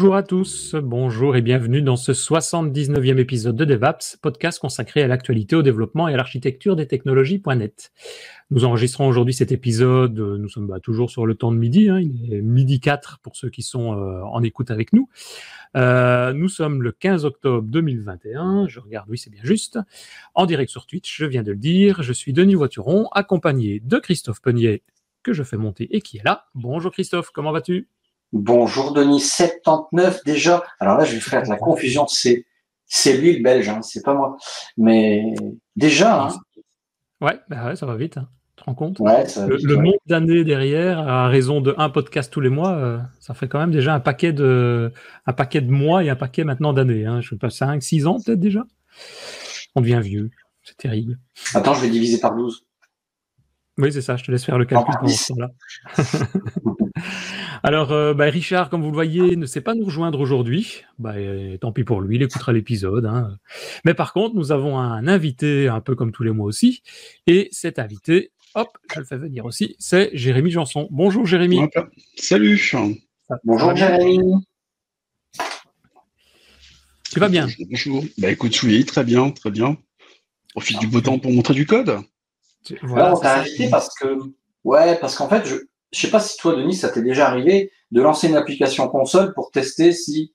Bonjour à tous, bonjour et bienvenue dans ce 79e épisode de DevApps, podcast consacré à l'actualité, au développement et à l'architecture des technologies.net. Nous enregistrons aujourd'hui cet épisode, nous sommes bah, toujours sur le temps de midi, hein, il est midi 4 pour ceux qui sont euh, en écoute avec nous. Euh, nous sommes le 15 octobre 2021, je regarde, oui c'est bien juste, en direct sur Twitch, je viens de le dire, je suis Denis Voituron, accompagné de Christophe Penier, que je fais monter et qui est là. Bonjour Christophe, comment vas-tu? Bonjour Denis, 79 déjà. Alors là, je vais faire de la confusion. C'est c'est lui le Belge, hein, c'est pas moi. Mais déjà. Hein. Ouais, bah ouais, ça va vite. Hein. Tu te rends compte? Ouais, Le, le nombre d'années derrière, à raison de un podcast tous les mois, euh, ça fait quand même déjà un paquet de un paquet de mois et un paquet maintenant d'années. Hein. Je sais pas, 5, 6 ans peut-être déjà? On devient vieux. C'est terrible. Attends, je vais diviser par 12. Oui, c'est ça, je te laisse faire le calcul pendant ce temps-là. Alors, euh, bah, Richard, comme vous le voyez, ne sait pas nous rejoindre aujourd'hui. Bah, euh, tant pis pour lui, il écoutera l'épisode. Hein. Mais par contre, nous avons un invité, un peu comme tous les mois aussi. Et cet invité, hop, je le fais venir aussi, c'est Jérémy Janson. Bonjour Jérémy. Salut. Bonjour Jérémy? Tu vas bien? Bonjour. Bah écoute, oui, très bien, très bien. Profite du beau temps pour montrer du code. Voilà, on t'a invité parce que, ouais, parce qu'en fait, je, je sais pas si toi, Denis, ça t'est déjà arrivé de lancer une application console pour tester si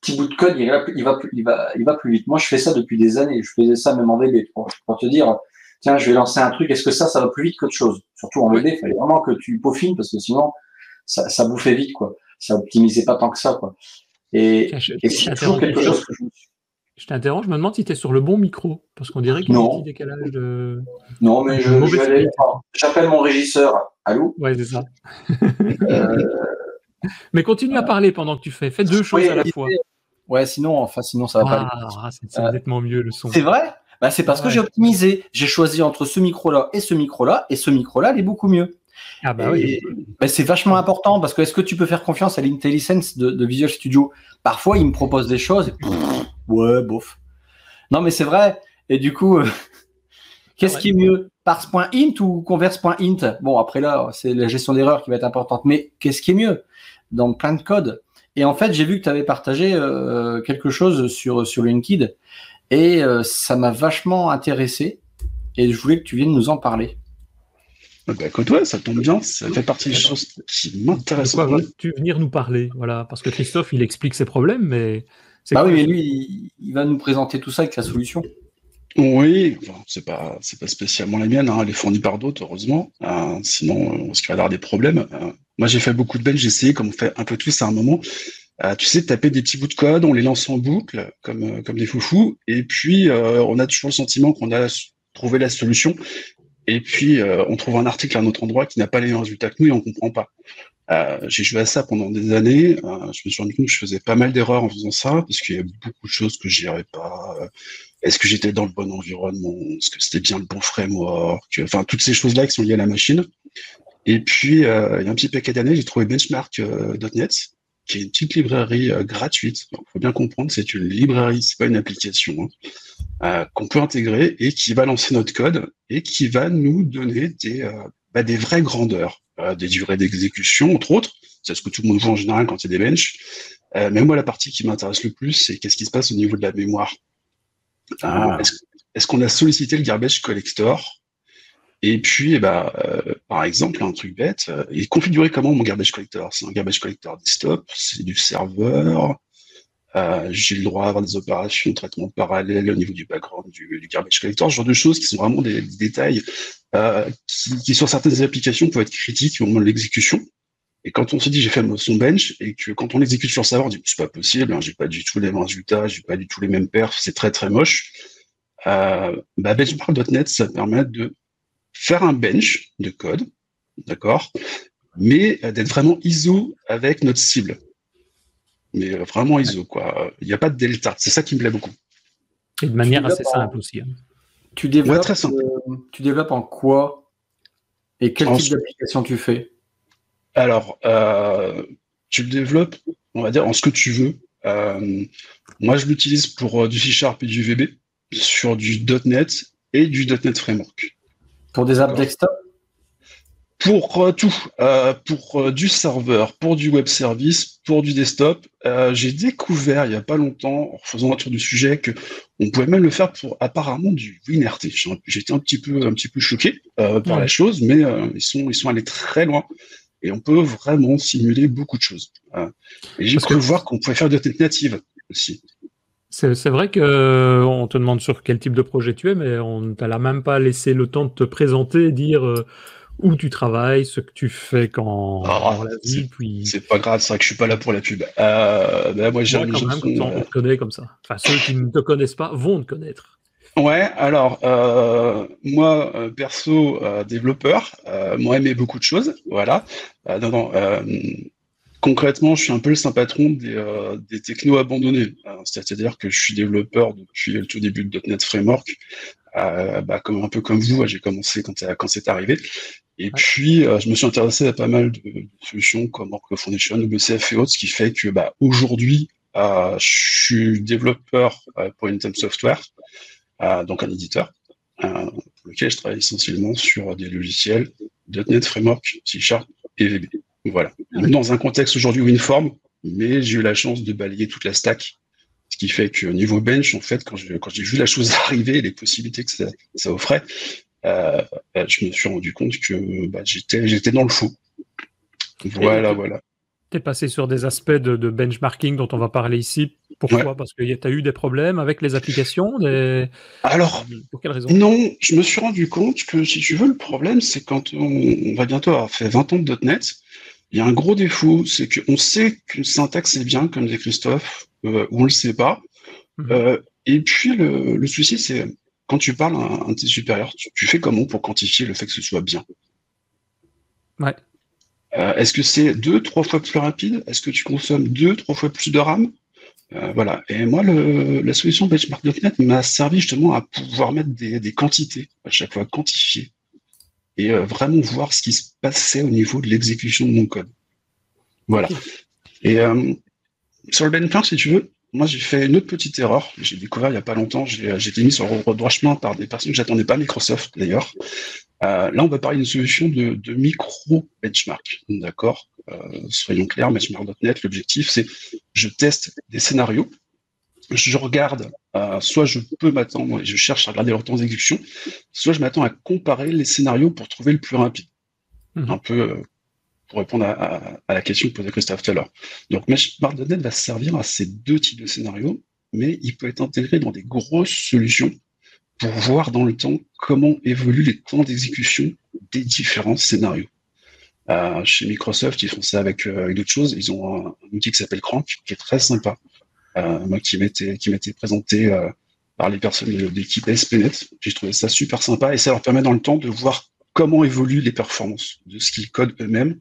petit bout de code il va, il va, plus, il va, il va plus vite. Moi, je fais ça depuis des années. Je faisais ça même en VB pour, te dire, tiens, je vais lancer un truc. Est-ce que ça, ça va plus vite qu'autre chose? Surtout en VB, il fallait vraiment que tu peaufines parce que sinon, ça, ça bouffait vite, quoi. Ça optimisait pas tant que ça, quoi. Et, et c'est toujours quelque chose que je me suis je t'interromps, je me demande si tu es sur le bon micro, parce qu'on dirait qu'il y a un petit décalage de. Non, mais je, j'appelle mon régisseur. Allô? Ouais, c'est ça. Euh, mais continue à parler pendant que tu fais. Fais deux choses à la fois. Ouais, sinon, enfin, sinon ça va pas. Ah, c'est euh, nettement mieux le son. C'est vrai? Bah, C'est parce que j'ai optimisé. J'ai choisi entre ce micro-là et ce micro-là, et ce micro-là, il est beaucoup mieux. Ah bah oui. Bah, c'est vachement important parce que est-ce que tu peux faire confiance à l'IntelliSense de, Visual Studio? Parfois, il me propose des choses et ouais, bof. Non, mais c'est vrai. Et du coup, euh, qu'est-ce qui est mieux? Parse.int ou converse.int Bon, après là, c'est la gestion d'erreur qui va être importante. Mais qu'est-ce qui est mieux? Dans plein de code Et en fait, j'ai vu que tu avais partagé euh, quelque chose sur, sur LinkedIn et euh, ça m'a vachement intéressé et je voulais que tu viennes nous en parler. Bah, écoute, ouais, ça tombe bien, ça fait partie des choses qui m'intéressent. tu venir nous parler? Voilà, parce que Christophe, il explique ses problèmes, mais. Bah oui, mais lui, il, va nous présenter tout ça avec la solution. Oui, c'est pas c'est pas spécialement la mienne, hein, elle est fournie par d'autres, heureusement. Euh, sinon, on risquerait d'avoir des problèmes. Euh, moi, j'ai fait beaucoup de bench, j'ai essayé, comme on fait un peu tous à un moment. Euh, tu sais, taper des petits bouts de code, on les lance en boucle, comme comme des foufous, et puis on a toujours le sentiment qu'on a trouvé la solution, et puis, euh, on trouve un article à un autre endroit qui n'a pas les mêmes résultats que nous et on comprend pas. Euh, j'ai joué à ça pendant des années. Euh, je me suis rendu compte que je faisais pas mal d'erreurs en faisant ça parce qu'il y a beaucoup de choses que j'irais pas. Est-ce que j'étais dans le bon environnement? Est-ce que c'était bien le bon framework? Enfin, toutes ces choses-là qui sont liées à la machine. Et puis, il y a un petit paquet d'années, j'ai trouvé Benchmark.net, qui est une petite librairie gratuite. Il faut bien comprendre, c'est une librairie, c'est pas une application. Hein. Euh, qu'on peut intégrer et qui va lancer notre code et qui va nous donner des, euh, bah, vraies grandeurs, euh, des durées d'exécution, entre autres. C'est ce que tout le monde voit en général quand il y a des benches. mais moi, la partie qui m'intéresse le plus, c'est qu'est-ce qui se passe au niveau de la mémoire. Ah. Est-ce qu'on a sollicité le garbage collector? Et puis, eh ben, par exemple, un truc bête, il est configuré comment mon garbage collector? C'est un garbage collector desktop, c'est du serveur, euh, j'ai le droit à avoir des opérations de traitement parallèle au niveau du background du, garbage collector, ce genre de choses qui sont vraiment des, détails euh, qui, sur certaines applications peuvent être critiques au moment de l'exécution. Et quand on se dit j'ai fait son bench et que quand on l'exécute sur serveur, on dit c'est pas possible, hein, j'ai pas du tout les mêmes résultats, j'ai pas du tout les mêmes perfs, c'est très très moche. Euh, bah, benchmark.net, ça permet de faire un bench de code, d'accord, mais d'être vraiment ISO avec notre cible mais euh, vraiment ISO, quoi. Il n'y a pas de delta. C'est ça qui me plaît beaucoup. Et de manière assez simple aussi. Hein. Tu développes, très simple. Euh, tu développes en quoi Et quel type d'application tu fais? Alors, euh, tu le développes, on va dire, en ce que tu veux. moi, je l'utilise pour du C Sharp et du VB, sur du .NET et du .NET Framework. Pour des apps desktop? Pour euh, tout, euh, pour euh, du serveur, pour du web service, pour du desktop, j'ai découvert il y a pas longtemps, en faisant un tour du sujet, que on pouvait même le faire pour apparemment du WinRT. J'étais un petit peu, un petit peu choqué par la chose, mais ils sont, ils sont allés très loin et on peut vraiment simuler beaucoup de choses. et j'ai cru voir qu'on pouvait faire de tête native aussi. C'est vrai que on te demande sur quel type de projet tu es, mais on ne t'a même pas laissé le temps de te présenter et dire où tu travailles, ce que tu fais quand ah, la vie, puis. C'est pas grave, c'est vrai que je suis pas là pour la pub. Euh, ben moi, j'ai quand même, on te connaît comme ça. Enfin, ceux qui ne te connaissent pas vont te connaître. Ouais, alors euh, moi euh, perso euh, développeur, euh, moi aimé beaucoup de choses, voilà. Euh, non, non, concrètement, je suis un peu le saint patron des, des technos abandonnés. C'est-à-dire que je suis développeur depuis le tout début de .NET Framework, bah, comme un peu comme vous, j'ai commencé quand, quand c'est arrivé. Et puis, euh, je me suis intéressé à pas mal de, solutions comme Oracle Foundation, WCF et autres, ce qui fait que bah, aujourd'hui, euh, je suis développeur euh, pour Intem Software, euh, donc un éditeur, pour lequel je travaille essentiellement sur des logiciels .NET Framework, C Sharp et VB. Voilà. Dans un contexte aujourd'hui uniforme, mais j'ai eu la chance de balayer toute la stack ce qui fait que niveau bench, en fait, quand j'ai quand vu la chose arriver, les possibilités que ça, ça offrait, euh, bah, je me suis rendu compte que bah, j'étais, dans le faux. Voilà, voilà. Tu es passé sur des aspects de, benchmarking dont on va parler ici. Pourquoi? Parce que tu as eu des problèmes avec les applications des... Alors, pour quelle raison? Non, je me suis rendu compte que si tu veux, le problème, c'est quand on, va bientôt avoir fait 20 ans de .NET, il y a un gros défaut, c'est qu'on sait qu'une syntaxe est bien, comme dit Christophe, euh, ou on le sait pas. Mhm. Euh, et puis, le, le souci, c'est quand tu parles à un de tes supérieurs, tu, fais comment pour quantifier le fait que ce soit bien? Ouais. Euh, est-ce que c'est deux, trois fois plus rapide? Est-ce que tu consommes deux, trois fois plus de RAM? Euh, Voilà. Et moi, le, la solution benchmark.net m'a servi justement à pouvoir mettre des, quantités à chaque fois, quantifier et euh, vraiment voir ce qui se passait au niveau de l'exécution de mon code. Voilà. Et sur le benchmark, si tu veux, moi, j'ai fait une autre petite erreur. J'ai découvert il n'y a pas longtemps. J'ai été mis sur le droit chemin par des personnes que j'attendais pas, Microsoft d'ailleurs. Euh, là, on va parler d'une solution de, de micro-benchmark. D'accord euh, Soyons clairs, benchmark.net, l'objectif, c'est je teste des scénarios. Je regarde, euh, soit je peux m'attendre, et je cherche à regarder leur temps d'exécution, soit je m'attends à comparer les scénarios pour trouver le plus rapide. Mmh. Un peu euh, pour répondre à, la question que posait Christophe tout à l'heure. Donc, Meshmart.net va servir à ces deux types de scénarios, mais il peut être intégré dans des grosses solutions pour voir dans le temps comment évoluent les temps d'exécution des différents scénarios. Euh, chez Microsoft, ils font ça avec, euh, d'autres choses. Ils ont un, outil qui s'appelle Crank, qui est très sympa, euh, moi qui m'était qui m'était présenté par les personnes de l'équipe SPNet. J'ai trouvé ça super sympa et ça leur permet dans le temps de voir comment évoluent les performances de ce qu'ils codent eux-mêmes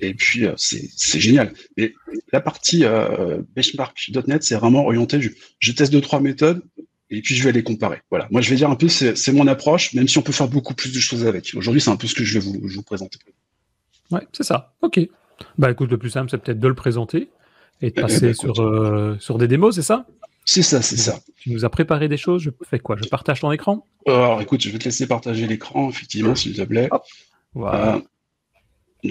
et puis, euh, c'est génial. Et la partie euh, benchmark.net, c'est vraiment orienté, je, je, teste deux, trois méthodes, et puis je vais les comparer. Voilà. Moi, je vais dire un peu, c'est mon approche, même si on peut faire beaucoup plus de choses avec. Aujourd'hui, c'est un peu ce que je vais vous, vous présenter. Ouais, c'est ça. OK. Bah écoute, le plus simple, c'est peut-être de le présenter et de eh, passer bah, sur, euh, sur des démos, c'est ça? C'est ça, c'est ça. Tu nous as préparé des choses, je fais quoi? Je partage ton écran? Alors écoute, je vais te laisser partager l'écran, effectivement, s'il te plaît. Voilà. Euh,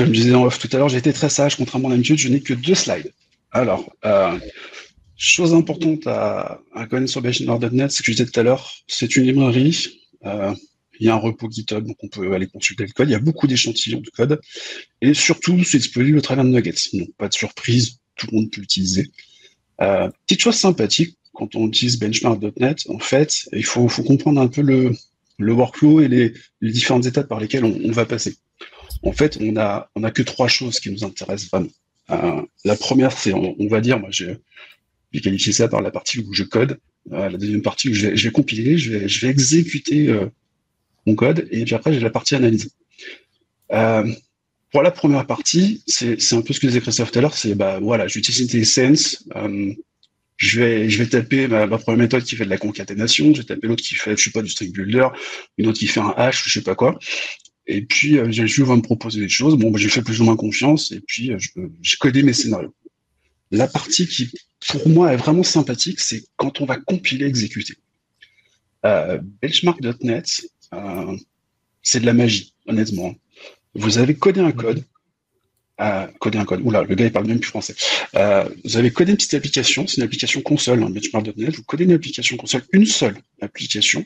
comme je disais en off tout à l'heure, j'ai été très sage, contrairement à l'habitude, je n'ai que deux slides. Alors, euh, chose importante à, connaître sur benchmark.net, c'est que je disais tout à l'heure, c'est une librairie. Euh, il y a un repos GitHub, donc on peut aller consulter le code. Il y a beaucoup d'échantillons de code. Et surtout, c'est disponible au travers de Nuggets. Donc, pas de surprise, tout le monde peut l'utiliser. Euh, petite chose sympathique, quand on utilise benchmark.net, en fait, il faut, comprendre un peu le, workflow et les, différentes étapes par lesquelles on va passer. En fait, on a, on a que trois choses qui nous intéressent vraiment. Euh, la première, c'est, on, va dire, moi, j'ai qualifié ça par la partie où je code. Euh, la deuxième partie où je vais, je vais compiler, je vais, je vais exécuter euh, mon code, et puis après, j'ai la partie analyse. pour la première partie, c'est un peu ce que disait Christophe tout à l'heure, c'est bah voilà, j'utilise IntelliSense, euh, je vais, je vais taper ma, ma, première méthode qui fait de la concaténation, je vais taper l'autre qui fait, je sais pas, du string builder, une autre qui fait un hash, je sais pas quoi. Et puis, euh, Jésus va me proposer des choses. Bon, bah, j'ai fait plus ou moins confiance. Et puis, euh, j'ai codé mes scénarios. La partie qui, pour moi, est vraiment sympathique, c'est quand on va compiler, exécuter. Euh, Benchmark.net, euh, c'est de la magie, honnêtement. vous avez codé un code, coder un code. Oula, le gars il parle même plus français. Vous avez codé une petite application, c'est une application console, hein, benchmark.net. Vous codez une application console, une seule application.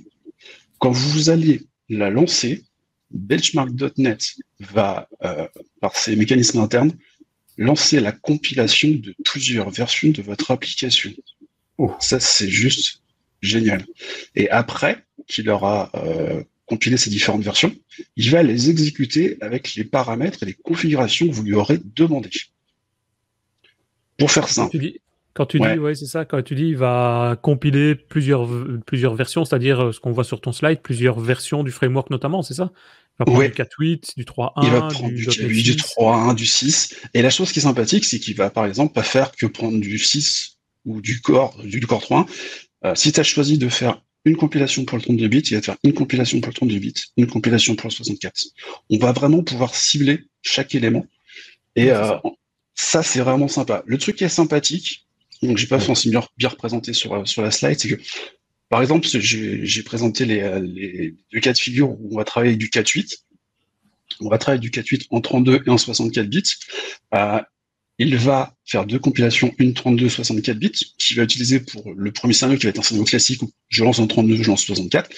Quand vous allez la lancer, benchmark.net va, euh, par ses mécanismes internes, lancer la compilation de plusieurs versions de votre application. Oh. Ça, c'est juste génial. Et après qu'il aura euh, compilé ces différentes versions, il va les exécuter avec les paramètres et les configurations que vous lui aurez demandé. Pour faire simple. Quand tu dis, ouais, c'est ça, quand tu dis, il va compiler plusieurs, plusieurs versions, c'est-à-dire euh, ce qu'on voit sur ton slide, plusieurs versions du framework notamment, c'est ça? Il va prendre du 4.8, du 3.1, il va prendre du, du, du 3.1, du 6. Et la chose qui est sympathique, c'est qu'il va, par exemple, pas faire que prendre du 6 ou du core, du, core 3. Euh, si tu as choisi de faire une compilation pour le 32 bits, il va faire une compilation pour le 32 bits, une compilation pour le 64. On va vraiment pouvoir cibler chaque élément. Et euh, ça, c'est vraiment sympa. Le truc qui est sympathique, donc j'ai pas forcément bien représenté sur, euh, sur la slide, c'est que, par exemple, j'ai présenté les, euh, les deux cas de figure où on va travailler du 4.8. On va travailler du 4.8 en 32 et en 64 bits. Euh, il va faire deux compilations, une 32 64 bits, qu'il va utiliser pour le premier scénario qui va être un scénario classique où je lance en 32, je lance 64.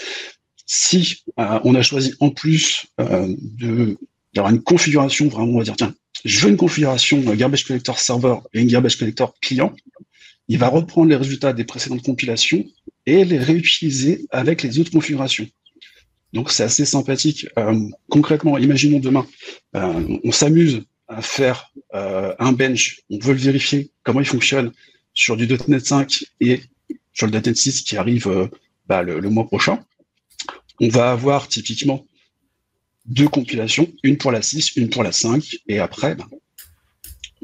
Si on a choisi en plus d'avoir une configuration vraiment, on va dire tiens, je veux une configuration garbage collector server et une garbage collector client, il va reprendre les résultats des précédentes compilations et les réutiliser avec les autres configurations. Donc c'est assez sympathique. concrètement, imaginons demain, on s'amuse à faire euh, un bench, on veut le vérifier, comment il fonctionne sur du .NET 5 et sur le .NET 6 qui arrive euh, bah, le, mois prochain, on va avoir typiquement deux compilations, une pour la 6, une pour la 5, et après, bah,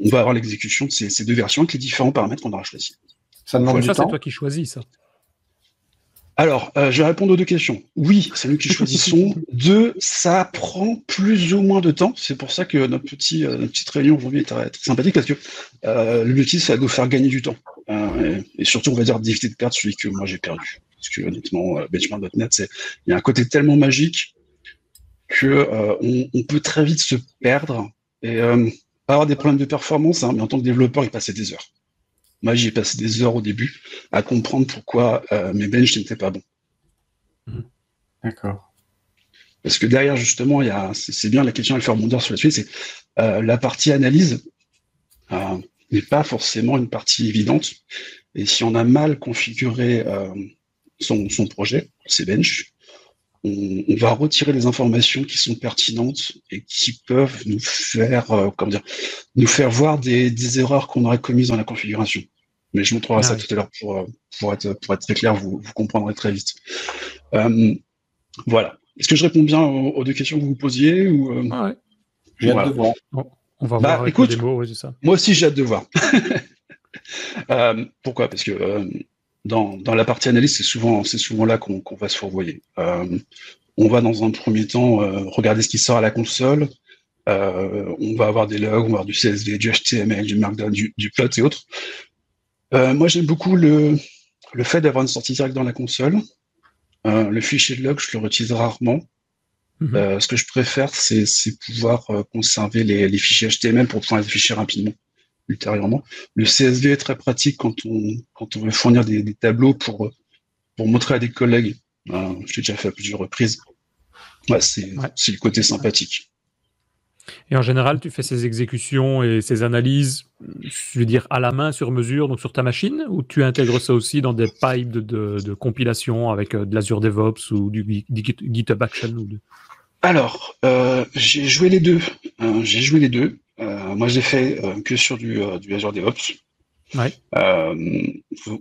on va avoir l'exécution de ces, deux versions avec les différents paramètres qu'on aura choisis. Ça demande du temps. C'est toi qui choisis ça. Alors, euh, je vais répondre aux deux questions. Oui, c'est nous qui choisissons. deux, ça prend plus ou moins de temps. C'est pour ça que notre, petit, euh, petite réunion aujourd'hui est très, sympathique parce que euh, l'objectif, c'est de nous faire gagner du temps. Euh, et, surtout, on va dire d'éviter de perdre celui que moi j'ai perdu. Parce que honnêtement, benchmark.net, c'est il y a un côté tellement magique que on, on, peut très vite se perdre et pas avoir des problèmes de performance. Hein, mais en tant que développeur, il passait des heures. Moi, j'ai passé des heures au début à comprendre pourquoi euh, mes benches n'étaient pas bons. Mhm. D'accord. Parce que derrière, justement, il y a, c'est bien la question à faire rebondir sur la suite, c'est euh, la partie analyse euh, n'est pas forcément une partie évidente. Et si on a mal configuré son, son, projet, ses benches, on, va retirer les informations qui sont pertinentes et qui peuvent nous faire, comment dire, nous faire voir des, des erreurs qu'on aurait commises dans la configuration. Mais je montrerai ça tout à l'heure pour, euh, pour, être, pour être très clair, vous, vous comprendrez très vite. Euh, voilà. Est-ce que je réponds bien aux, deux questions que vous posiez ou, euh... ouais. J'ai hâte de voir. on va bah, voir écoute, oui, ça. Moi aussi, j'ai hâte de voir. euh, pourquoi? Parce que euh, dans, dans la partie analyse, c'est souvent, c'est souvent là qu'on va se fourvoyer. Euh, on va dans un premier temps regarder ce qui sort à la console. on va avoir des logs, on va avoir du CSV, du HTML, du Markdown, du, du plot et autres. Euh, moi, j'aime beaucoup le, le fait d'avoir une sortie directe dans la console. Euh, le fichier de log, je le utilise rarement. Mhm. Euh, ce que je préfère, c'est pouvoir conserver les, les, fichiers HTML pour pouvoir les afficher rapidement ultérieurement. Le CSV est très pratique quand on, quand on veut fournir des, des tableaux pour, pour montrer à des collègues. je l'ai déjà fait à plusieurs reprises. Ouais, c'est le côté sympathique. Et en général, tu fais ces exécutions et ces analyses, je veux dire, à la main, sur mesure, donc sur ta machine, ou tu intègres ça aussi dans des pipes de, compilation avec euh, de l'Azure DevOps ou du, GitHub Action ou Alors, euh, j'ai joué les deux. Hein, j'ai joué les deux. Euh, moi, j'ai fait que sur du, du Azure DevOps. Ouais.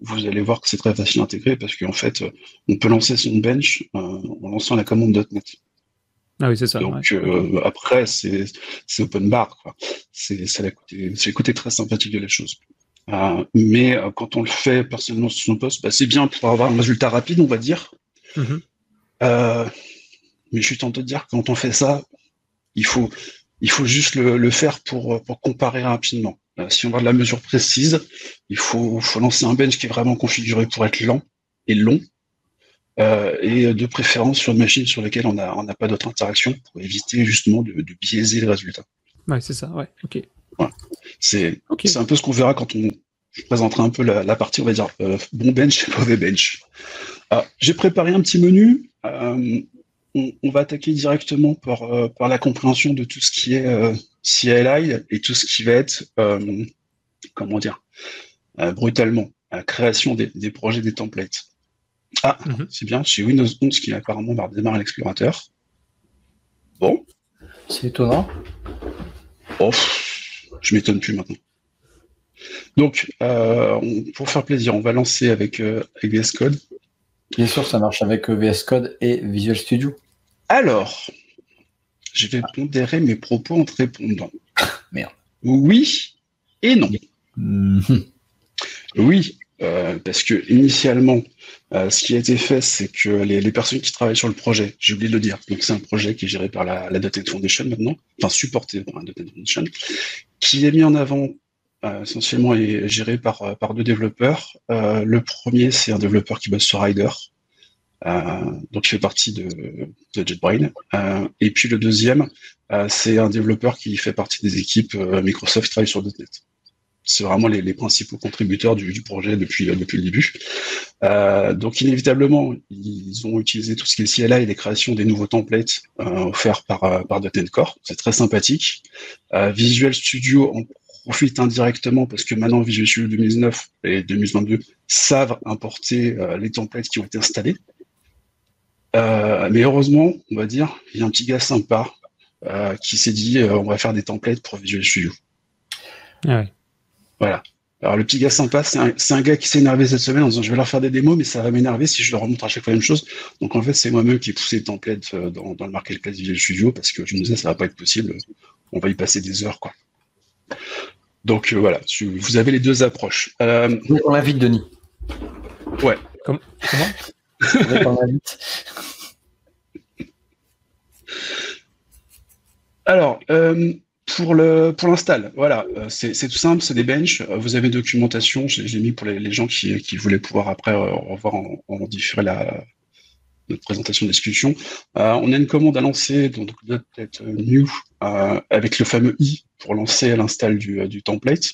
Vous, allez voir que c'est très facile à intégrer parce qu'en fait, on peut lancer son bench en lançant la commande .NET. Ah oui, c'est ça. Donc euh, après, c'est open bar. C'est le côté très sympathique de la chose. Euh, mais euh, quand on le fait personnellement sur son poste, bah, c'est bien pour avoir un résultat rapide, on va dire. Mm-hmm. mais je suis tenté de dire que quand on fait ça, il faut, il faut juste le, faire pour, pour comparer rapidement. si on veut de la mesure précise, il faut, faut lancer un bench qui est vraiment configuré pour être lent et long. euh, et de préférence sur une machine sur laquelle on n'a on pas d'autres interactions pour éviter justement de, biaiser le résultat. Ouais, c'est ça, ouais, ok. C'est un peu ce qu'on verra quand on présentera un peu la, partie, on va dire, euh, bon bench et mauvais bench. Ah, j'ai préparé un petit menu. Euh, on, va attaquer directement par, par la compréhension de tout ce qui est CLI et tout ce qui va être, comment dire, brutalement, la création des, des projets, des templates. Ah, mhm. c'est bien, chez Windows 11 qui apparemment va redémarrer l'explorateur. Bon. C'est étonnant. Oh, je m'étonne plus maintenant. Donc, euh, pour faire plaisir, on va lancer avec, euh, VS Code. Bien sûr, ça marche avec euh, VS Code et Visual Studio. Alors, je vais pondérer mes propos en te répondant. Merde. Oui et non. Mhm. Oui, euh, parce que initialement, euh, ce qui a été fait, c'est que les, personnes qui travaillent sur le projet, j'ai oublié de le dire, donc c'est un projet qui est géré par la, la Foundation maintenant, enfin supporté par la Dotnet Foundation, qui est mis en avant essentiellement et géré par, par deux développeurs. le premier, c'est un développeur qui bosse sur Rider, donc il fait partie de, de JetBrain. et puis le deuxième, c'est un développeur qui fait partie des équipes Microsoft qui travaille sur .NET c'est vraiment les, les, principaux contributeurs du, du, projet depuis, euh, depuis le début. Euh, donc inévitablement, ils ont utilisé tout ce qui est CLI et les créations des nouveaux templates euh, offerts par, euh, par .NET Core. C'est très sympathique. Euh, Visual Studio en profite indirectement parce que maintenant Visual Studio 2019 et 2022 savent importer euh, les templates qui ont été installés. mais heureusement, on va dire, il y a un petit gars sympa qui s'est dit on va faire des templates pour Visual Studio. Ah. Voilà. Alors le petit gars sympa, c'est un, gars qui s'est énervé cette semaine en disant je vais leur faire des démos, mais ça va m'énerver si je leur remonte à chaque fois la même chose. Donc en fait, c'est moi-même qui ai poussé le template euh, dans, dans le marketplace Visual Studio parce que je me disais ça va pas être possible, on va y passer des heures quoi. Donc euh, voilà, vous avez les deux approches. Euh, on l'invite Denis. Ouais. comment On. Alors, euh, pour le pour l'install, voilà, euh, c'est tout simple, c'est des benches. Vous avez documentation, j'ai mis pour les, gens qui, qui, voulaient pouvoir après euh, revoir en, en différer la présentation de discussion. on a une commande à lancer, donc peut-être new avec le fameux i pour lancer l'install du, template.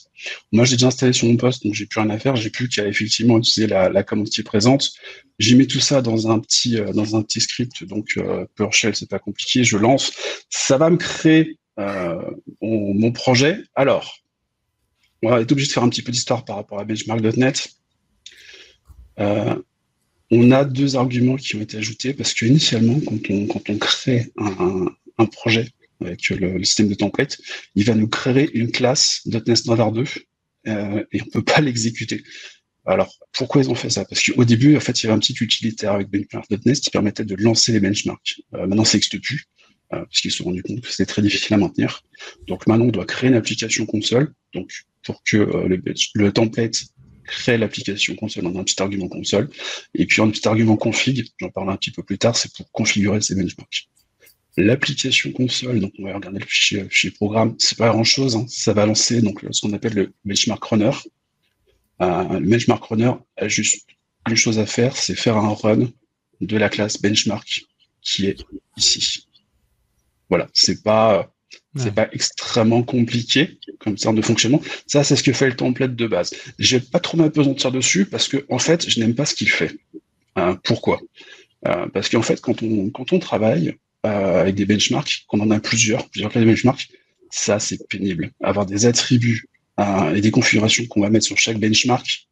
Moi, j'ai déjà installé sur mon poste, donc j'ai plus rien à faire. J'ai plus qu'à effectivement utiliser la, commande qui est présente. J'y mets tout ça dans un petit script, donc PowerShell, c'est pas compliqué. Je lance, ça va me créer euh, mon, projet. Alors, on va être obligé de faire un petit peu d'histoire par rapport à benchmark.net. Euh, on a deux arguments qui ont été ajoutés parce que initialement, quand on, crée un, projet avec le, système de template, il va nous créer une classe .NET Standard 2 euh, et on peut pas l'exécuter. Alors, pourquoi ils ont fait ça? Parce qu'au début, en fait, il y avait un petit utilitaire avec benchmark.net qui permettait de lancer les benchmarks. maintenant, ça n'existe plus. Euh, parce se sont rendus compte que c'était très difficile à maintenir. Donc maintenant, on doit créer une application console, donc pour que euh, le, template crée l'application console en un petit argument console, et puis un petit argument config, j'en parle un petit peu plus tard, c'est pour configurer ces benchmarks. L'application console, donc on va regarder le fichier, fichier programme, c'est pas grand chose, hein. ça va lancer donc ce qu'on appelle le benchmark runner. Euh, le benchmark runner a juste une chose à faire, c'est faire un run de la classe benchmark qui est ici. Voilà, c'est pas c'est pas extrêmement compliqué comme ça de fonctionnement. Ça, c'est ce que fait le template de base. J'ai pas trop m'apesantir dessus parce que en fait, je n'aime pas ce qu'il fait. Euh, pourquoi? Euh, Parce qu'en fait, quand on quand on travaille euh, avec des benchmarks, qu'on en a plusieurs, plusieurs classes de benchmarks, ça c'est pénible. Avoir des attributs et des configurations qu'on va mettre sur chaque benchmark.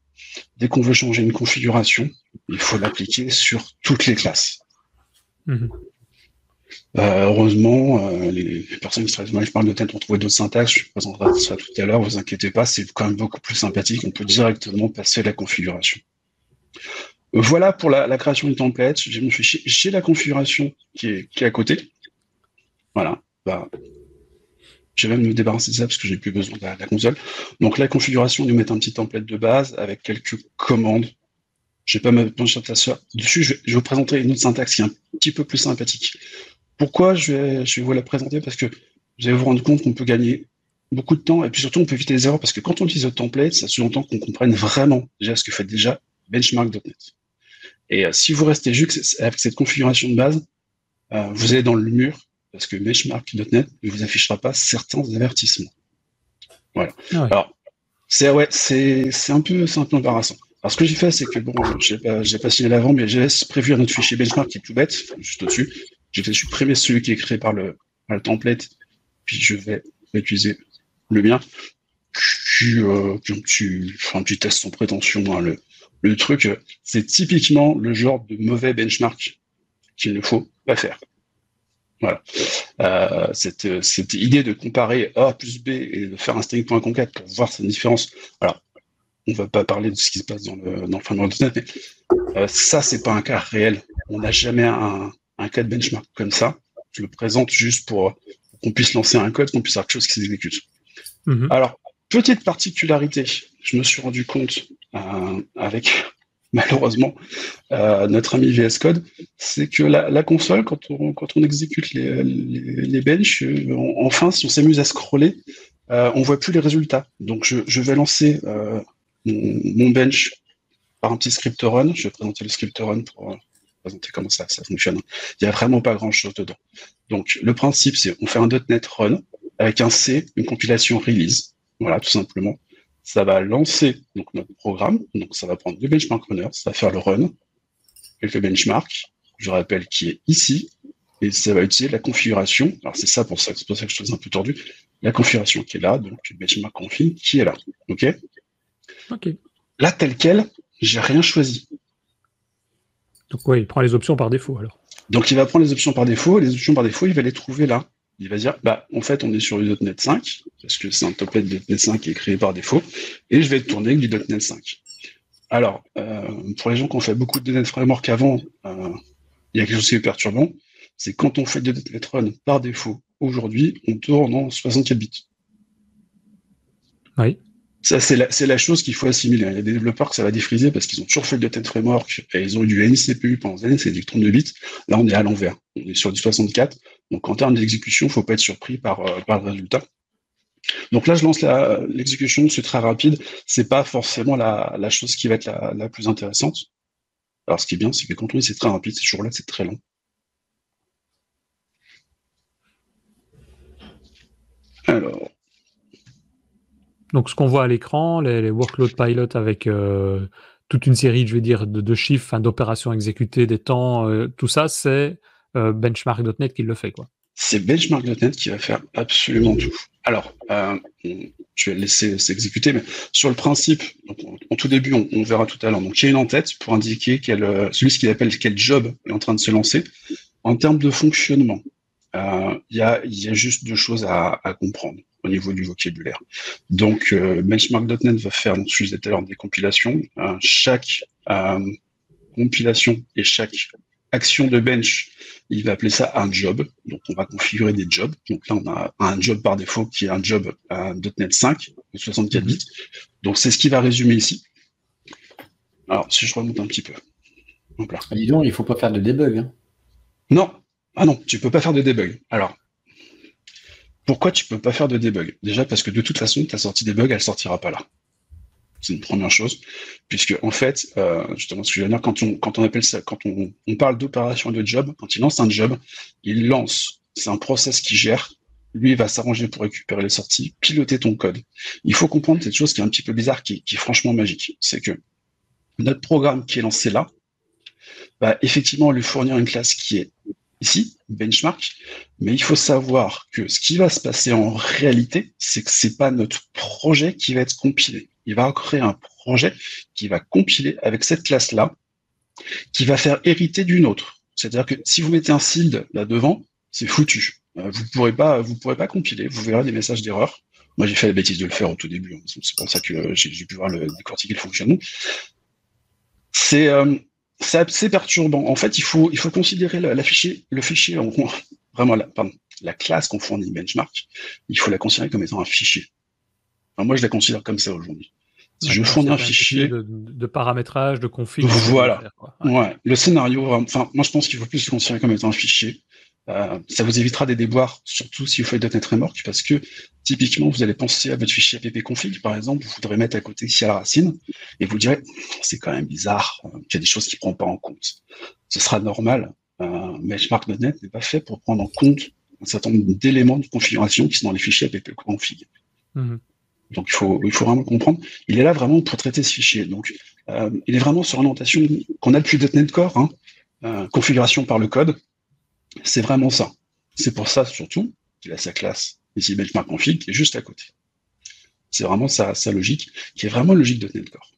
Dès qu'on veut changer une configuration, il faut l'appliquer sur toutes les classes. Mm-hmm. Euh, heureusement, euh, les, personnes qui travaillent je parle de tête ont trouvé d'autres syntaxes, je présenterai ça tout à l'heure, vous inquiétez pas, c'est quand même beaucoup plus sympathique, on peut directement passer la configuration. Voilà pour la, création du template, j'ai mon fichier, j'ai la configuration qui est, qui est à côté. Voilà, bah, je vais même me débarrasser de ça parce que j'ai plus besoin de la, console. Donc la configuration, nous mettre un petit template de base avec quelques commandes. Je vais pas me pencher dessus, je vais, je vais vous présenter une autre syntaxe qui est un petit peu plus sympathique. Pourquoi je vais, je vais vous la présenter Parce que vous allez vous rendre compte qu'on peut gagner beaucoup de temps et puis surtout on peut éviter les erreurs parce que quand on utilise le template, ça sous-entend qu'on comprenne vraiment déjà ce que fait déjà benchmark.net. Et si vous restez juste avec cette configuration de base, vous allez dans le mur parce que benchmark.net ne vous affichera pas certains avertissements. Voilà. Ah Alors, c'est ouais, c'est un peu c'est un peu embarrassant. Alors ce que j'ai fait, c'est que bon, j'ai pas j'ai pas signé l'avant, mais j'ai prévu un autre fichier benchmark qui est tout bête, juste au-dessus. J'ai fait supprimer celui qui est créé par le, par template, puis je vais utiliser le mien. Puis, euh, puis un petit, enfin, petit test sans prétention. Hein. Le, le truc, c'est typiquement le genre de mauvais benchmark qu'il ne faut pas faire. Voilà. Euh, cette, cette, idée de comparer A plus B et de faire un string.concat pour voir sa différence. Alors, on va pas parler de ce qui se passe dans le, dans le framework .NET, mais euh, ça, c'est pas un cas réel. On n'a jamais un, un cas de benchmark comme ça. Je le présente juste pour, qu'on puisse lancer un code, qu'on puisse avoir quelque chose qui s'exécute. Mm-hmm. Alors, petite particularité, je me suis rendu compte euh, avec malheureusement, euh, notre ami VS Code, c'est que la, console, quand on, quand on exécute les, les, benches, euh, enfin, si on s'amuse à scroller, euh, on voit plus les résultats. Donc, je, vais lancer mon, bench par un petit script run. Je vais présenter le script run pour présenter comment ça, ça fonctionne. Il n'y a vraiment pas grand-chose dedans. Donc, le principe, c'est on fait un .NET run avec un C, une compilation release. Voilà, tout simplement ça va lancer donc, notre programme. Donc, ça va prendre deux benchmark runners, ça va faire le run, quelques benchmarks, je rappelle qui est ici, et ça va utiliser la configuration. Alors, c'est ça pour ça, c'est pour ça que je trouve un peu tordu. La configuration qui est là, donc benchmark config qui est là. OK? OK. Là, tel quel, j'ai rien choisi. Donc, oui, il prend les options par défaut, alors. Donc, il va prendre les options par défaut, et les options par défaut, il va les trouver là il va dire, bah, en fait, on est sur du .NET 5, parce que c'est un template .NET 5 qui est créé par défaut, et je vais tourner avec du .NET 5. Alors, euh, pour les gens qui ont fait beaucoup de .NET Framework avant, euh, il y a quelque chose qui est perturbant, c'est quand on fait du .NET Run par défaut, aujourd'hui, on tourne en 64 bits. Oui. Ça, c'est la, chose qu'il faut assimiler. Il y a des développeurs que ça va défriser parce qu'ils ont toujours fait le .NET Framework et ils ont eu du NCPU pendant des années, c'est du 32 bits. Là, on est à l'envers. On est sur du 64. Donc, en termes d'exécution, il ne faut pas être surpris par, euh, par le résultat. Donc là, je lance l'exécution, c'est très rapide. C'est pas forcément la, chose qui va être la, la, plus intéressante. Alors, ce qui est bien, c'est que quand on dit c'est très rapide, ces jours-là, c'est très long. Alors, donc, ce qu'on voit à l'écran, les, workload pilot avec euh, toute une série, je vais dire, de, chiffres, d'opérations exécutées, des temps, euh, tout ça, c'est euh, benchmark.net qui le fait, quoi. C'est benchmark.net qui va faire absolument tout. Alors, je vais laisser s'exécuter, mais sur le principe, en, tout début, on, verra tout à l'heure. Donc, il y a une en-tête pour indiquer quel, celui ce qu'il appelle quel job est en train de se lancer. En termes de fonctionnement, il y, a, juste deux choses à comprendre au niveau du vocabulaire. Donc, euh, benchmark.net va faire, donc, je disais tout à l'heure, des compilations. Euh, chaque euh, compilation et chaque action de bench, il va appeler ça un job. Donc, on va configurer des jobs. Donc là, on a un job par défaut qui est un job .NET 5, 64 bits. Donc, c'est ce qui va résumer ici. Alors, si je remonte un petit peu. Donc là. Ah, dis donc, il faut pas faire de debug. Hein. Non. Ah non, tu peux pas faire de debug. Alors, pourquoi tu peux pas faire de debug? Déjà parce que de toute façon, ta sortie debug, elle sortira pas là. C'est une première chose, puisque en fait, euh, justement, ce que je veux dire, quand on quand on appelle ça, quand on, parle d'opération de job, quand il lance un job, il lance, c'est un process qui gère. Lui, il va s'arranger pour récupérer les sorties, piloter ton code. Il faut comprendre cette chose qui est un petit peu bizarre, qui, qui est franchement magique. C'est que notre programme qui est lancé là, va effectivement lui fournir une classe qui est ici, benchmark, mais il faut savoir que ce qui va se passer en réalité, c'est que c'est pas notre projet qui va être compilé. Il va créer un projet qui va compiler avec cette classe-là, qui va faire hériter d'une autre. C'est-à-dire que si vous mettez un SILD là devant, c'est foutu. Euh, vous pourrez pas, vous pourrez pas compiler. Vous verrez des messages d'erreur. Moi, j'ai fait la bêtise de le faire au tout début. Hein. C'est pour ça que j'ai pu voir le décortiquer le fonctionnement. C'est euh, c'est assez perturbant. En fait, il faut, il faut considérer la, fichier, le fichier, vraiment la, pardon, la classe qu'on fournit benchmark, il faut la considérer comme étant un fichier. moi, je la considère comme ça aujourd'hui. Si je fournis un fichier de, paramétrage, de config. Voilà. Ouais. Le scénario, enfin, moi, je pense qu'il faut plus le considérer comme étant un fichier. Euh, ça vous évitera des déboires, surtout si vous faites .NET Framework, parce que typiquement, vous allez penser à votre fichier appconfig, par exemple, vous voudrez mettre à côté ici à la racine, et vous direz, c'est quand même bizarre, euh, qu'il y a des choses qui ne prend pas en compte. Ce sera normal, euh, Benchmark.NET n'est pas fait pour prendre en compte un certain nombre d'éléments de configuration qui sont dans les fichiers appconfig. Mmh. Donc il faut, il faut vraiment comprendre. Il est là vraiment pour traiter ce fichier. Donc euh, il est vraiment sur une orientation qu'on a depuis .NET Core, hein, euh, configuration par le code. C'est vraiment ça. C'est pour ça surtout qu'il a sa classe ici benchmark config qui est juste à côté. C'est vraiment sa, logique qui est vraiment logique de .NET Core.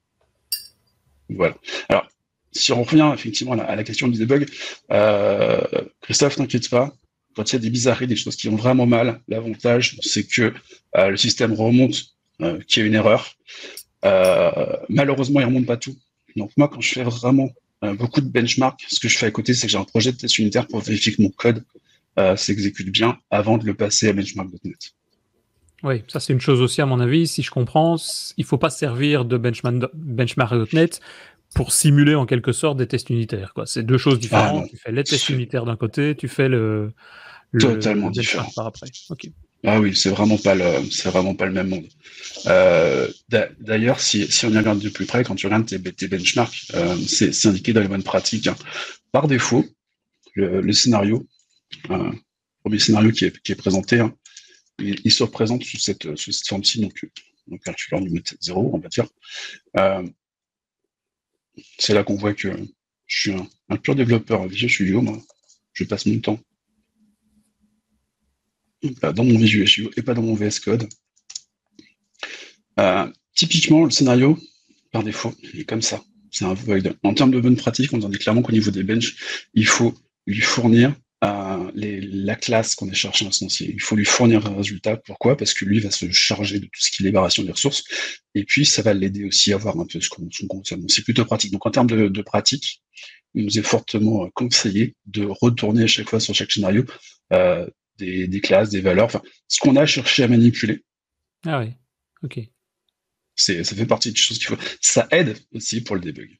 Voilà. Alors si on revient effectivement à la, question du debug, euh, Christophe, t'inquiète pas, quand il y a des bizarreries, des choses qui vont vraiment mal, l'avantage, c'est que euh, le système remonte euh, qu'il y a une erreur. Malheureusement, il remonte pas tout. Donc moi, quand je fais vraiment beaucoup de benchmark, ce que je fais à côté, c'est que j'ai un projet de test unitaire pour vérifier que mon code s'exécute bien avant de le passer à benchmark.net. Oui, ça c'est une chose aussi à mon avis. Si je comprends, il faut pas servir de benchmark.net pour simuler en quelque sorte des tests unitaires. C'est deux choses différentes. Ah, tu fais les tests unitaires d'un côté, tu fais le, totalement différent par après. Ah oui, c'est vraiment pas le, c'est vraiment pas le même monde. Euh, d'ailleurs, si, si on y regarde de plus près, quand tu regardes tes, benchmarks, euh, c'est indiqué dans les bonnes pratiques. Hein. Par défaut, le, scénario, euh, premier scénario qui est, qui est présenté, hein, il, se représente sous cette, sous cette forme-ci, donc, donc calculeur numéro 0, on va dire. Euh, c'est là qu'on voit que je suis un, pur développeur Visual Studio, moi. Je passe mon temps dans mon Visual Studio et pas dans mon VS Code. Euh, typiquement, le scénario, par défaut, est comme ça. C'est un void. En termes de bonne pratique, on dit clairement qu'au niveau des benches, il faut lui fournir euh, la classe qu'on est cherché instancier. Il faut lui fournir un résultat. Pourquoi? Parce que lui va se charger de tout ce qui est libération des ressources. Et puis, ça va l'aider aussi à voir un peu ce qu'on consomme. C'est plutôt pratique. Donc, en termes de, pratique, il nous est fortement conseillé de retourner à chaque fois sur chaque scénario euh, des, classes, des valeurs, enfin, ce qu'on a cherché à manipuler. Ah oui, ok. C'est, ça fait partie des choses qu'il faut. Ça aide aussi pour le debug.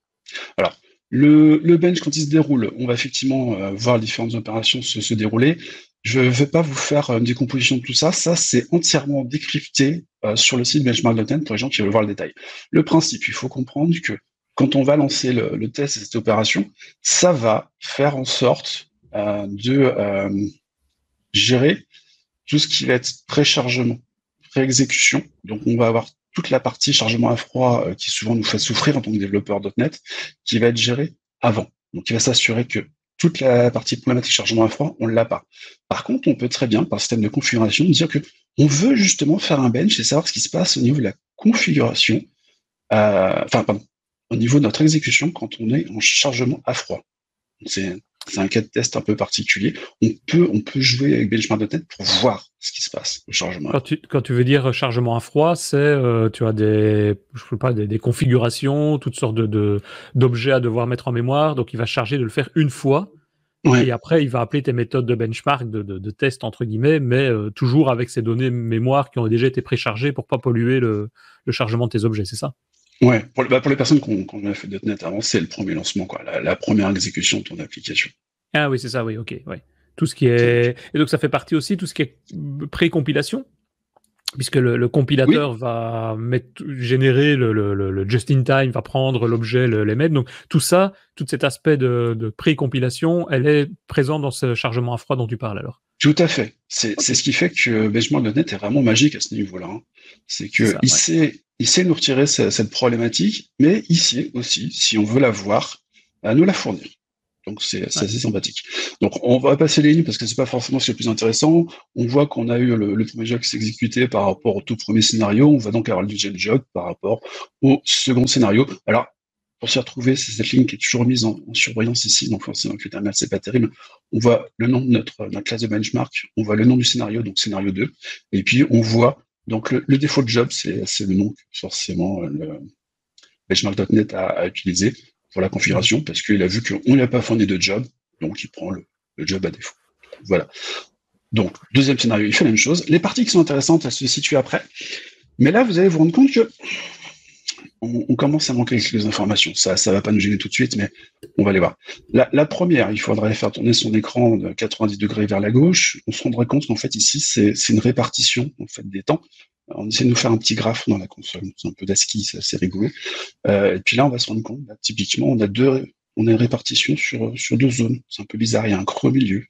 Alors, le, le bench, quand il se déroule, on va effectivement euh, voir différentes opérations se, se dérouler. Je ne vais pas vous faire euh, une décomposition de tout ça. Ça, c'est entièrement décrypté euh, sur le site benchmark.net pour les gens qui veulent voir le détail. Le principe, il faut comprendre que quand on va lancer le, le test et cette opération, ça va faire en sorte de gérer tout ce qui va être préchargement, pré-exécution. Donc, on va avoir toute la partie chargement à froid euh, qui souvent nous fait souffrir en tant que développeur .NET, qui va être gérée avant. Donc, il va s'assurer que toute la partie problématique chargement à froid, on l'a pas. Par contre, on peut très bien, par système de configuration, dire que on veut justement faire un bench et savoir ce qui se passe au niveau de la configuration, euh, enfin, pardon, au niveau de notre exécution quand on est en chargement à froid. C'est c'est un cas de test un peu particulier. On peut, on peut jouer avec Benchmark.net pour voir ce qui se passe au chargement. Quand tu, quand tu veux dire chargement à froid, c'est euh, tu as des, je sais pas, des, configurations, toutes sortes de d'objets à devoir mettre en mémoire. Donc il va charger de le faire une fois. Et après, il va appeler tes méthodes de benchmark, de, de, test entre guillemets, mais euh, toujours avec ces données mémoire qui ont déjà été préchargées pour pas polluer le, le chargement de tes objets, c'est ça? Ouais, pour, bah, pour les personnes qui ont, fait .NET avant, c'est le premier lancement, quoi, la, première exécution de ton application. Ah oui, c'est ça, oui, ok, ouais. Tout ce qui est et donc ça fait partie aussi tout ce qui est pré-compilation, puisque le, compilateur va mettre, générer le, le, just-in-time, va prendre l'objet, le, mettre. Donc tout ça, tout cet aspect de, de pré-compilation, elle est présente dans ce chargement à froid dont tu parles alors. Tout à fait. C'est ce qui fait que Benchmark.net est vraiment magique à ce niveau-là. Hein. C'est que il sait il sait nous retirer cette, problématique, mais ici aussi, si on veut la voir, à nous la fournir. Donc c'est assez sympathique. Donc on va passer les lignes parce que c'est pas forcément ce qui est le plus intéressant. On voit qu'on a eu le, premier jog qui s'est exécuté par rapport au tout premier scénario. On va donc avoir le deuxième jog par rapport au second scénario. Alors pour s'y retrouver, c'est cette ligne qui est toujours mise en, surbrillance ici, donc forcément que le terminal c'est pas terrible. On voit le nom de notre, notre classe de benchmark, on voit le nom du scénario, donc scénario 2, et puis on voit donc le, le défaut de job, c'est le nom que forcément le benchmark.net a, a, utilisé pour la configuration, parce qu'il a vu qu'on n'a pas fourni de job, donc il prend le, job à défaut. Voilà. Donc, deuxième scénario, il fait la même chose. Les parties qui sont intéressantes, elles se situent après. Mais là, vous allez vous rendre compte que on, commence à manquer quelques informations. Ça, ça va pas nous gêner tout de suite, mais on va les voir. La, première, il faudrait faire tourner son écran de 90 degrés vers la gauche. On se rendrait compte qu'en fait ici, c'est une répartition en fait des temps. On essaie de nous faire un petit graphe dans la console. C'est un peu d'ASCII, c'est assez rigolo. Euh, et puis là, on va se rendre compte, typiquement, on a deux, on une répartition sur, deux zones. C'est un peu bizarre. Il y a un creux milieu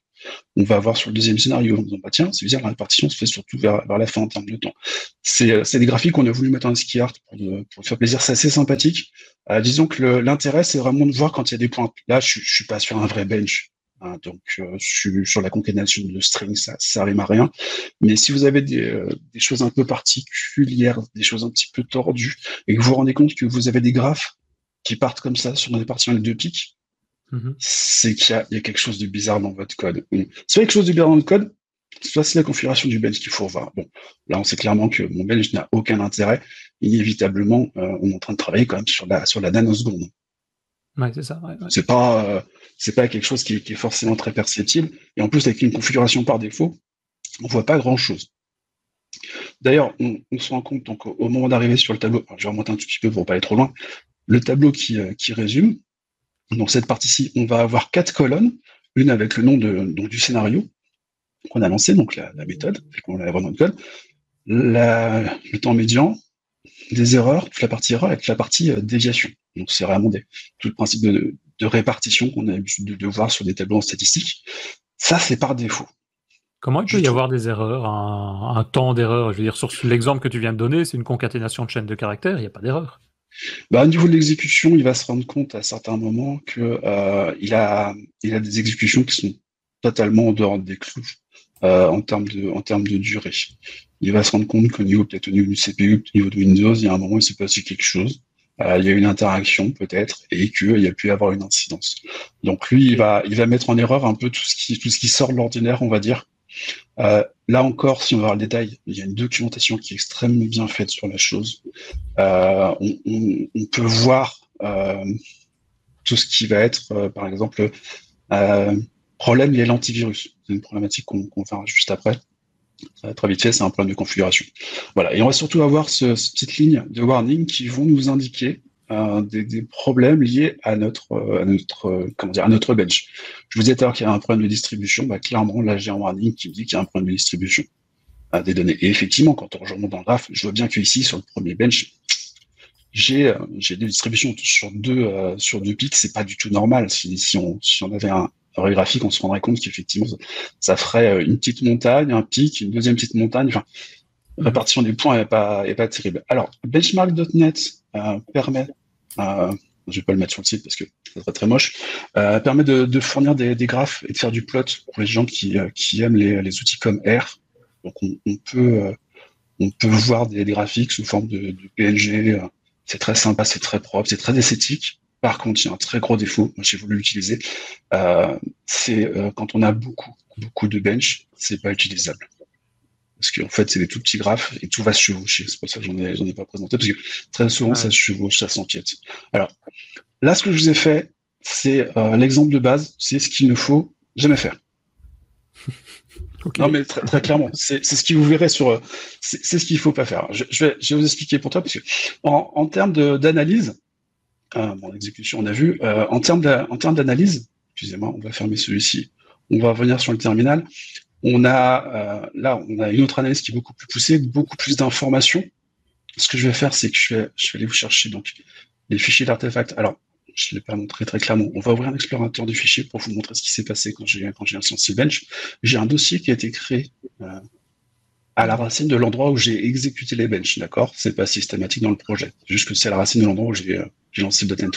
on va avoir sur le deuxième scénario en disant bah tiens, c'est bizarre, la répartition se fait surtout vers, la fin en termes de temps. C'est euh, des graphiques qu'on a voulu mettre en ski art pour, pour faire plaisir, c'est assez sympathique. Euh, disons que l'intérêt c'est vraiment de voir quand il y a des points. Là, je, je suis pas sur un vrai bench. Hein, donc, euh, suis sur la concaténation de string, ça, ça rime à rien. Mais si vous avez des, des choses un peu particulières, des choses un petit peu tordues, et que vous vous rendez compte que vous avez des graphes qui partent comme ça sur une répartition avec deux pics, c'est qu'il y, a quelque chose de bizarre dans votre code. Soit quelque chose de bizarre dans le code, soit c'est la configuration du bench qu'il faut revoir. Bon, là, on sait clairement que mon bench n'a aucun intérêt. Inévitablement, euh, on est en train de travailler quand même sur la, sur la nanoseconde. Euh, c'est pas quelque chose qui, est forcément très perceptible. Et en plus, avec une configuration par défaut, on voit pas grand chose. D'ailleurs, on, se rend compte donc au, moment d'arriver sur le tableau, je vais remonter un tout petit peu pour pas aller trop loin, le tableau qui, euh, qui résume, dans cette partie-ci, on va avoir quatre colonnes, une avec le nom du scénario qu'on a lancé, donc la, méthode, qu'on le code, le temps médian, des erreurs, toute la partie erreur et toute la partie euh, déviation. Donc c'est vraiment des, tout le principe de, répartition qu'on a l'habitude de, voir sur des tableaux en statistique. Ça, c'est par défaut. Comment il peut y avoir des erreurs, un, temps d'erreur? Je veux dire, sur l'exemple que tu viens de donner, c'est une concaténation de chaînes de caractères, il n'y a pas d'erreur. Bah, au niveau de l'exécution, il va se rendre compte à certains moments que euh, il a il a des exécutions qui sont totalement en dehors des clous euh, en termes de en termes de durée. Il va se rendre compte qu'au niveau peut-être au niveau du CPU, au niveau de Windows, il y a un moment où il s'est passé quelque chose. Euh, il y a une interaction peut-être et qu'il y a pu avoir une incidence. Donc lui, il va il va mettre en erreur un peu tout ce qui tout ce qui sort de l'ordinaire, on va dire, euh, là encore, si on va voir le détail, il y a une documentation qui est extrêmement bien faite sur la chose. Euh, on, peut voir tout ce qui va être, par exemple, problème lié à l'antivirus. C'est une problématique qu'on faire juste après. Très vite fait, c'est un problème de configuration. Voilà. Et on va surtout avoir ce, cette petite ligne de warning qui vont nous indiquer des, problèmes liés à notre, à notre, comment dire, à notre bench. Je vous disais tout à l'heure qu'il y a un problème de distribution. Bah, clairement, là, j'ai un warning qui me dit qu'il y a un problème de distribution des données. Et effectivement, quand on remonte dans le graphe, je vois bien que ici, sur le premier bench, j'ai des distributions sur deux euh, sur deux pics. C'est pas du tout normal. Si on si on avait un, un graphique, on se rendrait compte qu'effectivement, ça, ferait euh, une petite montagne, un pic, une deuxième petite montagne. Enfin, répartition des points n'est pas, est pas terrible. Alors, benchmark.net euh, permet euh, je vais pas le mettre sur le site parce que ça serait très moche, euh, permet de, fournir des, graphes et de faire du plot pour les gens qui, euh, aiment les, outils comme R. Donc on, peut on peut voir des, graphiques sous forme de, PNG. C'est très sympa, c'est très propre, c'est très esthétique. Par contre, il y a un très gros défaut. Moi, j'ai voulu l'utiliser. c'est quand on a beaucoup beaucoup de bench, c'est pas utilisable parce qu'en fait, c'est des tout petits graphes et tout va se chevaucher. C'est pour ça que j'en ai, ai pas présenté, parce que très souvent, ça se chevauche, ça s'empiète. Alors, là, ce que je vous ai fait, c'est euh, l'exemple de base, c'est ce qu'il ne faut jamais faire. Non, mais très, très clairement, c'est, ce que vous verrez sur. Euh, c'est, ce qu'il faut pas faire. Je, je, vais, je vais vous expliquer pour toi, parce que en, en termes d'analyse, euh, bon, l'exécution, on a vu, euh, en termes, d'analyse, excusez-moi, on va fermer celui-ci, on va revenir sur le terminal. On a euh, là, on a une autre analyse qui est beaucoup plus poussée, beaucoup plus d'informations. Ce que je vais faire, c'est que je vais, aller vous chercher donc les fichiers d'artefacts. Alors, je ne l'ai pas montré très clairement. On va ouvrir un explorateur de fichiers pour vous montrer ce qui s'est passé quand j'ai quand j'ai un Sensible Bench. J'ai un dossier qui a été créé euh, à la racine de l'endroit où j'ai exécuté les benches, d'accord? C'est pas systématique dans le projet. Juste que c'est à la racine de l'endroit où j'ai euh, lancé le .NET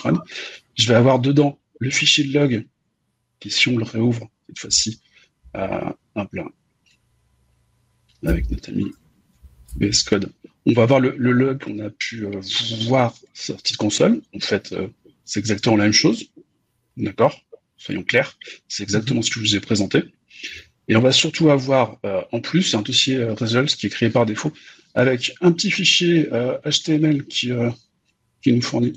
Je vais avoir dedans le fichier de log qui, si on le réouvre cette fois-ci, euh, avec notre ami VS Code. On va voir le, log qu'on a pu euh, voir sur petite console. En fait, euh, c'est exactement la même chose. D'accord? Soyons clairs. C'est exactement ce que je vous ai présenté. Et on va surtout avoir euh, en plus un dossier results qui est créé par défaut avec un petit fichier HTML qui, qui nous fournit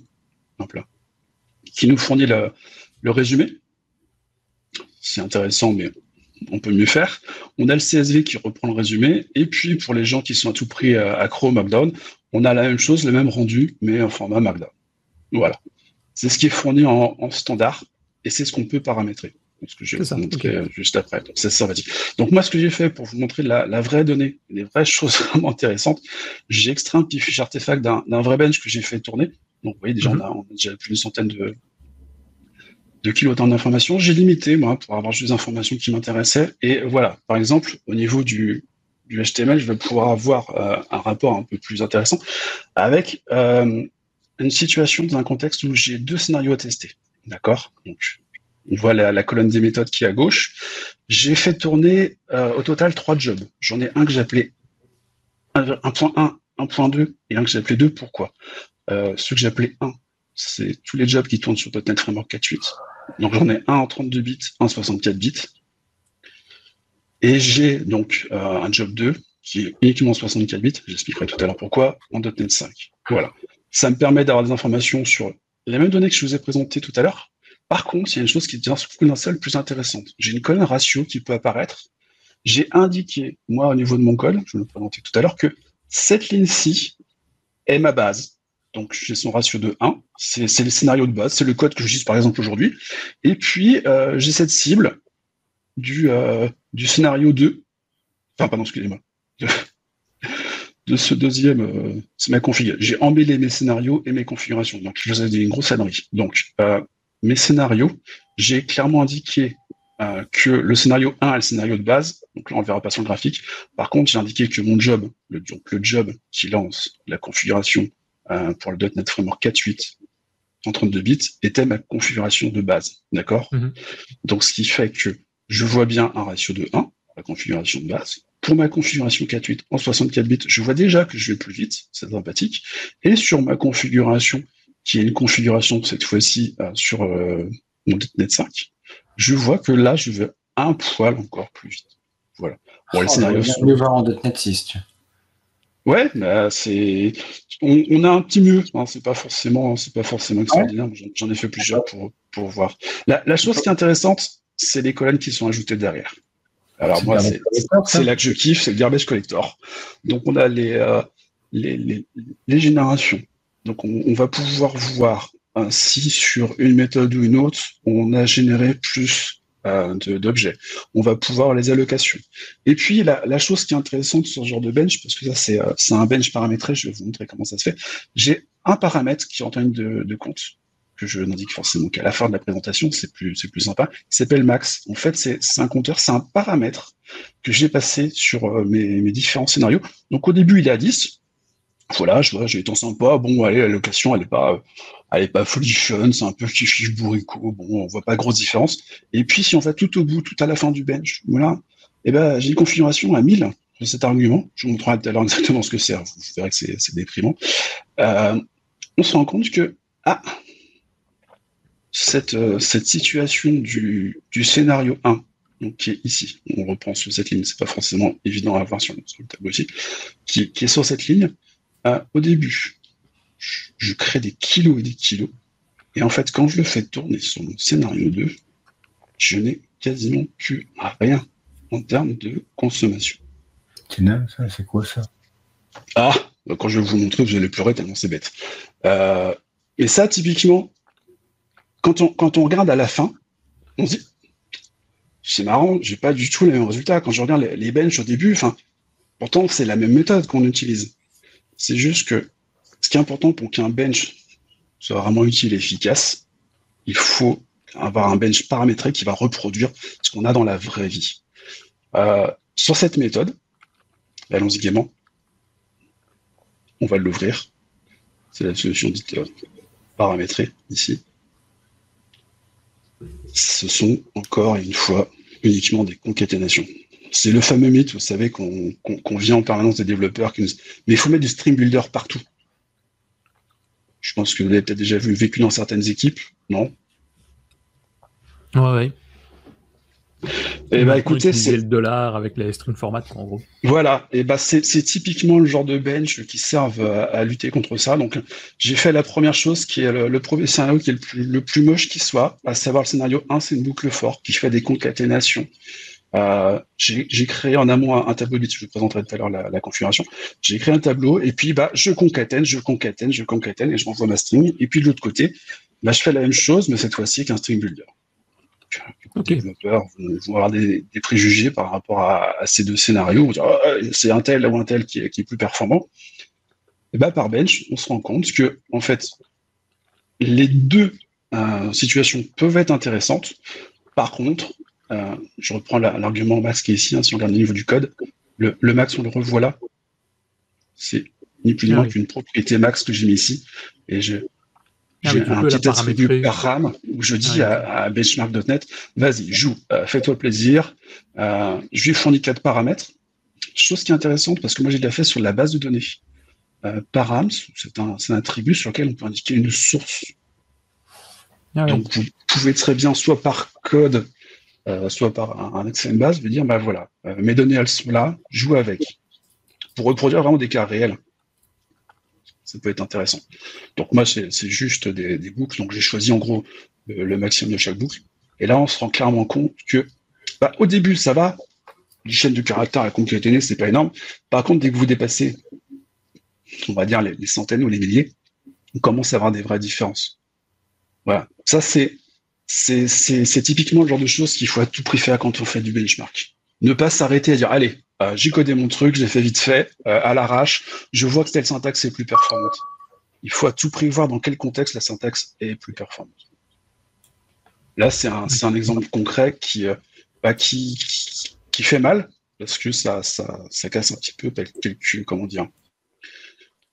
qui nous fournit le, le résumé. C'est intéressant, mais on peut mieux faire. On a le CSV qui reprend le résumé. Et puis, pour les gens qui sont à tout prix accro au Markdown, on a la même chose, le même rendu, mais en format Markdown. Voilà. C'est ce qui est fourni en, standard et c'est ce qu'on peut paramétrer. Ce que je vais vous montrer juste après. Donc, c'est sympathique. Donc, moi, ce que j'ai fait pour vous montrer la, vraie donnée, les vraies choses vraiment intéressantes, j'ai extrait un petit fichier artefact d'un vrai bench que j'ai fait tourner. Donc, vous voyez, déjà, on, a, on, a, déjà plus d'une centaine de, de kilotons d'informations. J'ai limité, moi, pour avoir juste des informations qui m'intéressaient. Et voilà, par exemple, au niveau du, du HTML, je vais pouvoir avoir euh, un rapport un peu plus intéressant avec euh, une situation dans un contexte où j'ai deux scénarios à tester. D'accord? Donc, on voit la, colonne des méthodes qui est à gauche. J'ai fait tourner euh, au total trois jobs. J'en ai un que j'appelais 1.1, 1.2 et un que j'appelais 2. Pourquoi euh, Ce que j'appelais 1, c'est tous les jobs qui tournent sur .NET Framework 4.8. Donc j'en ai un en 32 bits, un en 64 bits. Et j'ai donc euh, un job 2 qui est uniquement 64 bits. J'expliquerai tout à l'heure pourquoi en .NET 5. Voilà. Ça me permet d'avoir des informations sur les mêmes données que je vous ai présentées tout à l'heure. Par contre, il y a une chose qui devient d'un seul plus intéressante. J'ai une colonne ratio qui peut apparaître. J'ai indiqué, moi, au niveau de mon code, je le présenter tout à l'heure, que cette ligne-ci est ma base. Donc, j'ai son ratio de 1. C'est le scénario de base. C'est le code que j'utilise, par exemple, aujourd'hui. Et puis, euh, j'ai cette cible du, euh, du scénario 2. Enfin, pardon, excusez-moi. De, ce deuxième, euh, c'est ma config. J'ai embellé mes scénarios et mes configurations. Donc, je dit une grosse ânerie. Donc, mes scénarios, j'ai clairement indiqué euh, que le scénario 1 est le scénario de base. Donc là, on ne verra pas sur le graphique. Par contre, j'ai indiqué que mon job, le, donc le job qui lance la configuration euh, pour le .NET Framework 4.8 en 32 bits était ma configuration de base. D'accord? Mhm. Donc, ce qui fait que je vois bien un ratio de 1, la configuration de base. Pour ma configuration 4.8 en 64 bits, je vois déjà que je vais plus vite, c'est sympathique. Et sur ma configuration, qui est une configuration cette fois-ci euh, sur euh, mon .NET 5, je vois que là, je vais un poil encore plus vite. Voilà. Bon, les oh, scénarios sont... voir en .NET 6, tu Ouais, bah, c'est on, a un petit mieux. Hein, c'est pas forcément, c'est pas forcément extraordinaire. J'en ai fait plusieurs pour pour voir. La, la chose qui est intéressante, c'est les colonnes qui sont ajoutées derrière. Alors moi, c'est là que je kiffe, c'est le garbage collector. Donc on a les, euh, les, les, les, générations. Donc on, va pouvoir voir si sur une méthode ou une autre, on a généré plus euh, d'objets. On va pouvoir les allocations. Et puis la, chose qui est intéressante sur ce genre de bench, parce que ça c'est euh, un bench paramétré, je vais vous montrer comment ça se fait. J'ai un paramètre qui est en de, de compte que je n'indique forcément qu'à la fin de la présentation, c'est plus, c'est plus sympa, qui s'appelle max. En fait, c'est un compteur, c'est un paramètre que j'ai passé sur euh, mes, différents scénarios. Donc au début, il est à 10. Voilà, je vois, j'ai été sympa. Bon, allez, la location, elle est pas, elle est pas c'est un peu kiff bourrico. Bon, on voit pas grosse différence. Et puis, si on va tout au bout, tout à la fin du bench, voilà, eh ben, j'ai une configuration à 1000 de cet argument. Je vous montrerai tout à l'heure exactement ce que c'est. Vous verrez que c'est déprimant. Euh, on se rend compte que, ah, cette, euh, cette situation du, du scénario 1, donc qui est ici, on reprend sur cette ligne, c'est pas forcément évident à voir sur, le tableau ici, qui, qui, est sur cette ligne, euh, au début, je, crée des kilos et des kilos, et en fait, quand je le fais tourner sur mon scénario 2, je n'ai quasiment plus rien en termes de consommation. ça, c'est quoi ça? Ah, bah, quand je vais vous montrer, vous allez pleurer tellement c'est bête. Euh, et ça, typiquement, quand on, regarde à la fin, on se dit, c'est marrant, j'ai pas du tout les mêmes résultats. Quand je regarde les, les benches au début, enfin, pourtant, c'est la même méthode qu'on utilise. C'est juste que ce qui est important pour qu'un bench soit vraiment utile et efficace, il faut avoir un bench paramétré qui va reproduire ce qu'on a dans la vraie vie. Euh, sur cette méthode, allons-y gaiement, on va l'ouvrir. C'est la solution dite paramétrée ici ce sont encore une fois uniquement des concaténations. C'est le fameux mythe, vous savez, qu'on vient en permanence des développeurs qui nous... Mais il faut mettre du stream builder partout. Je pense que vous l'avez peut-être déjà vu, vécu dans certaines équipes, non? Ouais, ouais. Et eh bah écoutez, c'est le dollar avec les string format en gros. Voilà, et bah c'est typiquement le genre de bench qui servent à, lutter contre ça. Donc j'ai fait la première chose qui est le, premier scénario qui est le plus, le plus moche qui soit, à savoir le scénario 1, c'est une boucle fort qui fait des concaténations Euh, j'ai créé en amont un, tableau je vous présenterai tout à l'heure la, configuration. J'ai créé un tableau et puis bah je concatène, je concatène, je concatène et je renvoie ma string. Et puis de l'autre côté, bah, je fais la même chose, mais cette fois-ci qu'un string builder. Les développeurs vont, avoir des, préjugés par rapport à, ces deux scénarios. Oh, c'est un tel ou un tel qui est, plus performant. Et bah, par bench, on se rend compte que en fait, les deux euh, situations peuvent être intéressantes. Par contre, euh, je reprends l'argument max qui est ici, hein, si on regarde le niveau du code, le, max, on le revoit là. C'est ni plus ni moins ah qu'une propriété max que j'ai mis ici. Et je, ah j'ai un petit attribut par RAM où je dis ah à, benchmark.net, vas-y, joue, euh, fais-toi plaisir. Euh, je lui fournis quatre paramètres. Chose qui est intéressante parce que moi j'ai déjà fait sur la base de données. Euh, param, c'est un, un, attribut sur lequel on peut indiquer une source. Donc vous pouvez très bien, soit par code, euh, soit par un, accès base, de dire, bah voilà, mes données elles sont là, joue avec. Pour reproduire vraiment des cas réels ça peut être intéressant. Donc moi, c'est juste des, boucles. Donc j'ai choisi en gros le, maximum de chaque boucle. Et là, on se rend clairement compte que bah, au début, ça va. Les chaînes de caractère à concaténer, c'est pas énorme. Par contre, dès que vous dépassez, on va dire les, centaines ou les milliers, on commence à avoir des vraies différences. Voilà. Ça, c'est c'est typiquement le genre de choses qu'il faut à tout prix faire quand on fait du benchmark. Ne pas s'arrêter à dire, allez, euh, j'ai codé mon truc, j'ai fait vite fait, euh, à l'arrache. Je vois que telle syntaxe est plus performante. Il faut à tout prix voir dans quel contexte la syntaxe est plus performante. Là, c'est un, exemple concret qui, euh, bah, qui, qui, fait mal parce que ça, ça, casse un petit peu quelques, comment dire,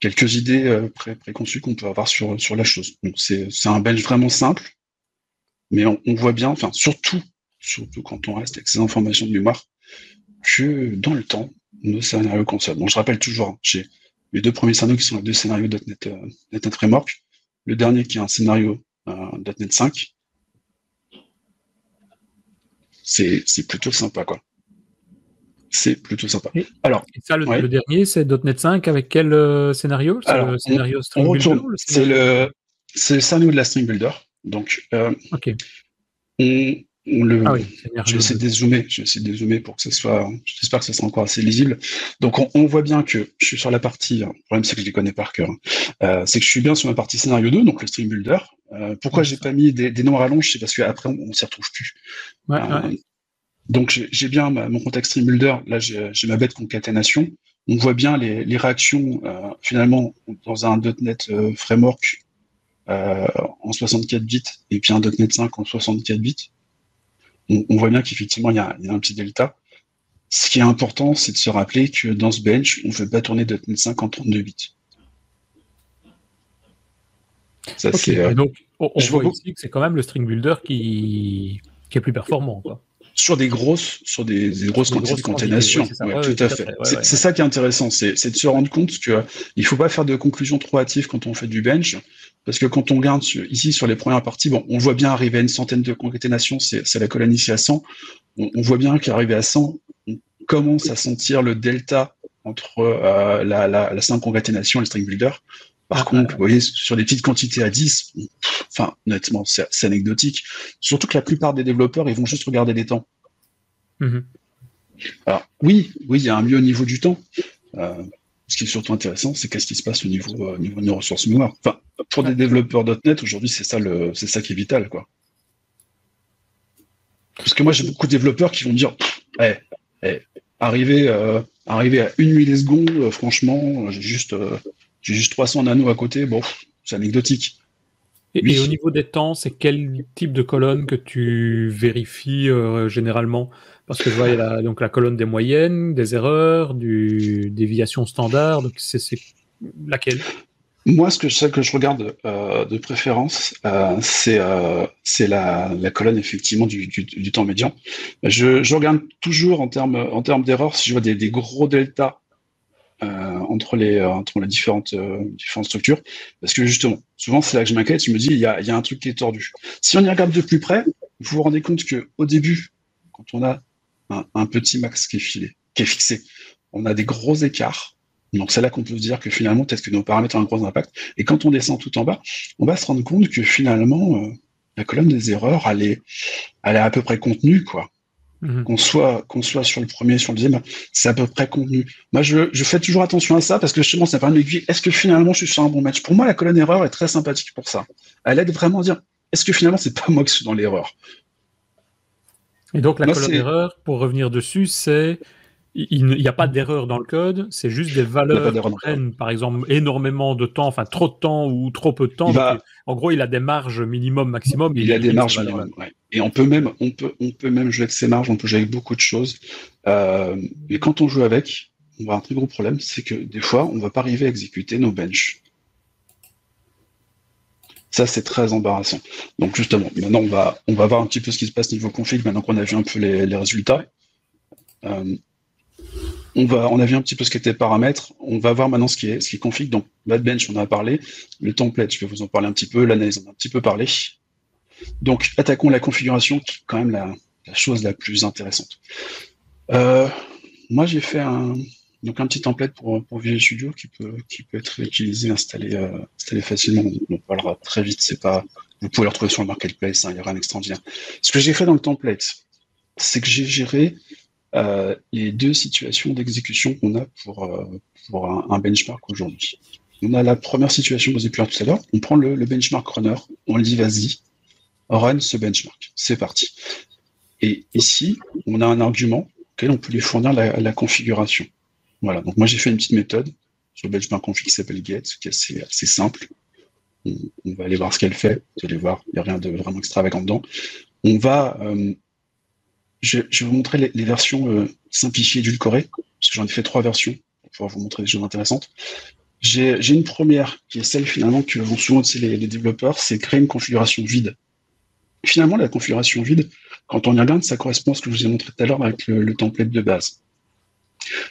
quelques idées pré préconçues qu'on peut avoir sur, sur la chose. C'est un bench vraiment simple, mais on, on voit bien, enfin, surtout, surtout quand on reste avec ces informations de mémoire, que dans le temps, nos scénarios console. Bon, je rappelle toujours, hein, j'ai les deux premiers scénarios qui sont les deux scénarios .NET, euh, .NET Framework, le dernier qui est un scénario euh, .NET 5. C'est, c'est plutôt sympa, quoi. C'est plutôt sympa. Alors, ça, le, dernier, c'est .NET 5 avec quel euh, scénario? C'est le scénario String Builder C'est le, c'est le scénario de la String Builder. Donc, euh, on, le, ah je vais essayer de dézoomer, je vais essayer de dézoomer pour que ce soit, j'espère que ce sera encore assez lisible. Donc, on, voit bien que je suis sur la partie, hein, le problème c'est que je les connais par cœur, hein. euh, c'est que je suis bien sur ma partie scénario 2, donc le stream builder. Euh, pourquoi j'ai pas mis des, des noms à rallonge, c'est parce qu'après on, on s'y retrouve plus. Ouais, euh, donc, j'ai bien mon contexte stream builder, là j'ai ma bête concaténation. On voit bien les, les réactions, euh, finalement, dans un .NET framework en 64 bits et puis un .NET 5 en 64 bits on, voit bien qu'effectivement, il y, a, un petit delta. Ce qui est important, c'est de se rappeler que dans ce bench, on ne veut pas tourner .NET 5 en 32 bits. Ça, euh, donc, on, voit ici que c'est quand même le string builder qui, est plus performant. Sur des grosses, sur des, grosses quantités de contamination. tout à fait. c'est ça qui est intéressant, c'est de se rendre compte qu'il ne faut pas faire de conclusions trop hâtives quand on fait du bench. Parce que quand on regarde ici sur les premières parties, bon, on voit bien arriver à une centaine de concaténations, c'est la colonne ici à 100. On, voit bien qu'arriver à 100, on commence à sentir le delta entre euh, la, la, la simple concaténation et le string builder. Par ah, contre, vous voyez, sur des petites quantités à 10, enfin, honnêtement, c'est anecdotique. Surtout que la plupart des développeurs, ils vont juste regarder les temps. Mm-hmm. Alors, oui, oui, il y a un mieux au niveau du temps. Euh, ce qui est surtout intéressant, c'est qu'est-ce qui se passe au niveau, euh, niveau de nos ressources mémoire. Enfin, pour des développeurs .NET, aujourd'hui, c'est ça, le, c'est ça qui est vital, quoi. Parce que moi, j'ai beaucoup de développeurs qui vont dire, eh, eh, arriver, euh, arriver à une milliseconde, franchement, j'ai juste, j'ai juste 300 nanos à côté, bon, c'est anecdotique. Et, au niveau des temps, c'est quel type de colonne que tu vérifies généralement? Parce que je vois la, donc la colonne des moyennes, des erreurs, du déviation standard. Donc c'est laquelle? Moi, ce que, je, que je regarde euh, de préférence, euh, c'est euh, la, la, colonne effectivement du, du, du temps médian. Je, je, regarde toujours en termes en d'erreurs si je vois des, des gros deltas euh, entre les entre les différentes différentes structures, parce que justement, souvent c'est là que je m'inquiète. Je me dis il y a, y a un truc qui est tordu. Si on y regarde de plus près, vous vous rendez compte que au début, quand on a un, petit max qui est filé, qui est fixé. On a des gros écarts. Donc c'est là qu'on peut se dire que finalement, peut-être que nos paramètres ont un gros impact. Et quand on descend tout en bas, on va se rendre compte que finalement, euh, la colonne des erreurs, elle est, elle est à peu près contenue, quoi. Mhm. Qu'on soit, qu'on soit sur le premier, sur le deuxième, c'est à peu près convenu. Moi, je, je fais toujours attention à ça parce que justement, ça permet de m'aiguiller. Est-ce que finalement, je suis sur un bon match? Pour moi, la colonne erreur est très sympathique pour ça. Elle aide vraiment à dire est-ce que finalement, c'est pas moi qui suis dans l'erreur? Et donc, la colonne erreur, pour revenir dessus, c'est il n'y a pas d'erreur dans le code, c'est juste des valeurs qui prennent, par exemple, énormément de temps, enfin trop de temps ou trop peu de temps. en gros, il a des marges minimum, maximum. Il, a des marges minimum, Et on peut même, on peut, on peut même jouer avec ces marges, on peut jouer avec beaucoup de choses. Euh, mais quand on joue avec, on va avoir un très gros problème, c'est que des fois, on ne va pas arriver à exécuter nos benches. Ça, c'est très embarrassant. Donc justement, maintenant, on va, on va voir un petit peu ce qui se passe niveau config, maintenant qu'on a vu un peu les, les résultats. Euh, on on a vu un petit peu ce qu'était paramètres. On va voir maintenant ce qui est, ce qui config. Donc, Bad Bench, on en a parlé. Le template, je vais vous en parler un petit peu. L'analyse, on a un petit peu parlé. Donc, attaquons la configuration, qui est quand même la, chose la plus intéressante. Euh, moi, j'ai fait un, petit template pour, Visual Studio qui peut, être utilisé, installé, euh, installé facilement. On en parlera très vite. Pas, vous pouvez le retrouver sur le marketplace. Hein, il y aura un extraordinaire. Ce que j'ai fait dans le template, c'est que j'ai géré euh, les deux situations d'exécution qu'on a pour, euh, un, benchmark aujourd'hui. On a la première situation que vous avez pu voir tout à l'heure. On prend le, benchmark runner, on le dit vas-y, run ce benchmark. C'est parti. Et ici, on a un argument auquel on peut lui fournir la, configuration. Voilà. Donc moi j'ai fait une petite méthode sur benchmark config qui s'appelle get, qui est assez, simple. On, va aller voir ce qu'elle fait. Vous allez voir, il n'y a rien de vraiment extravagant dedans. On va euh, je, vais vous montrer les, versions euh, simplifiées édulcorées, parce que j'en ai fait trois versions pour pouvoir vous montrer des choses intéressantes. J'ai une première qui est celle finalement que vont souvent les, les développeurs, c'est créer une configuration vide. Finalement, la configuration vide, quand on y regarde, ça correspond à ce que je vous ai montré tout à l'heure avec le, template de base.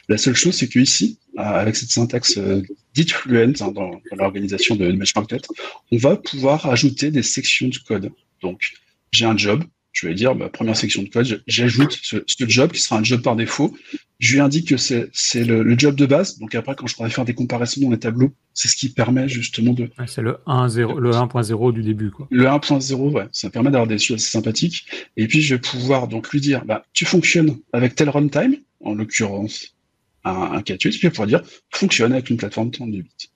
La seule chose, c'est que ici, avec cette syntaxe euh, dite fluente hein, dans, l'organisation de, de on va pouvoir ajouter des sections de code. Donc, j'ai un job, je vais dire, bah, première section de code, j'ajoute ce, job qui sera un job par défaut. Je lui indique que c'est le, job de base. Donc après, quand je pourrais faire des comparaisons dans les tableaux, c'est ce qui permet justement de. c'est le 1.0 du début, quoi. Le 1.0, ouais. Ça permet d'avoir des choses assez sympathiques. Et puis, je vais pouvoir donc lui dire, bah, tu fonctionnes avec tel runtime, en l'occurrence, un, un 4.8, puis je vais pouvoir dire, fonctionne avec une plateforme 32 bits.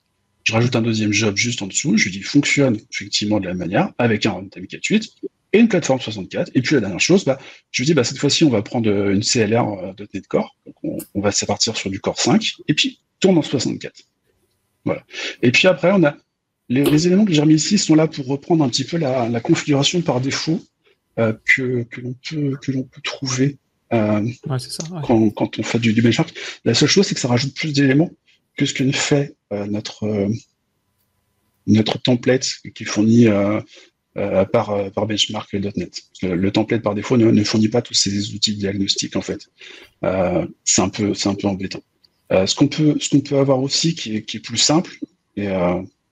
Je rajoute un deuxième job juste en dessous. Je lui dis, fonctionne effectivement de la même manière avec un runtime 4.8 et une plateforme 64. Et puis la dernière chose, bah, je me dis, bah, cette fois-ci, on va prendre une CLR euh, de .NET Core. Donc on, va partir sur du Core 5, et puis tourne en 64. Voilà. Et puis après, on a les, éléments que j'ai remis ici sont là pour reprendre un petit peu la, configuration par défaut euh, que, que l'on peut, que peut trouver euh, ça, quand, quand, on fait du, du, benchmark. La seule chose, c'est que ça rajoute plus d'éléments que ce que ne fait notre notre template qui fournit euh, par, euh, benchmark.net. Le, le, template par défaut ne, fournit pas tous ces outils diagnostiques en fait. Euh, c'est un peu c'est un peu embêtant. ce qu'on peut ce qu'on peut avoir aussi qui est, plus simple et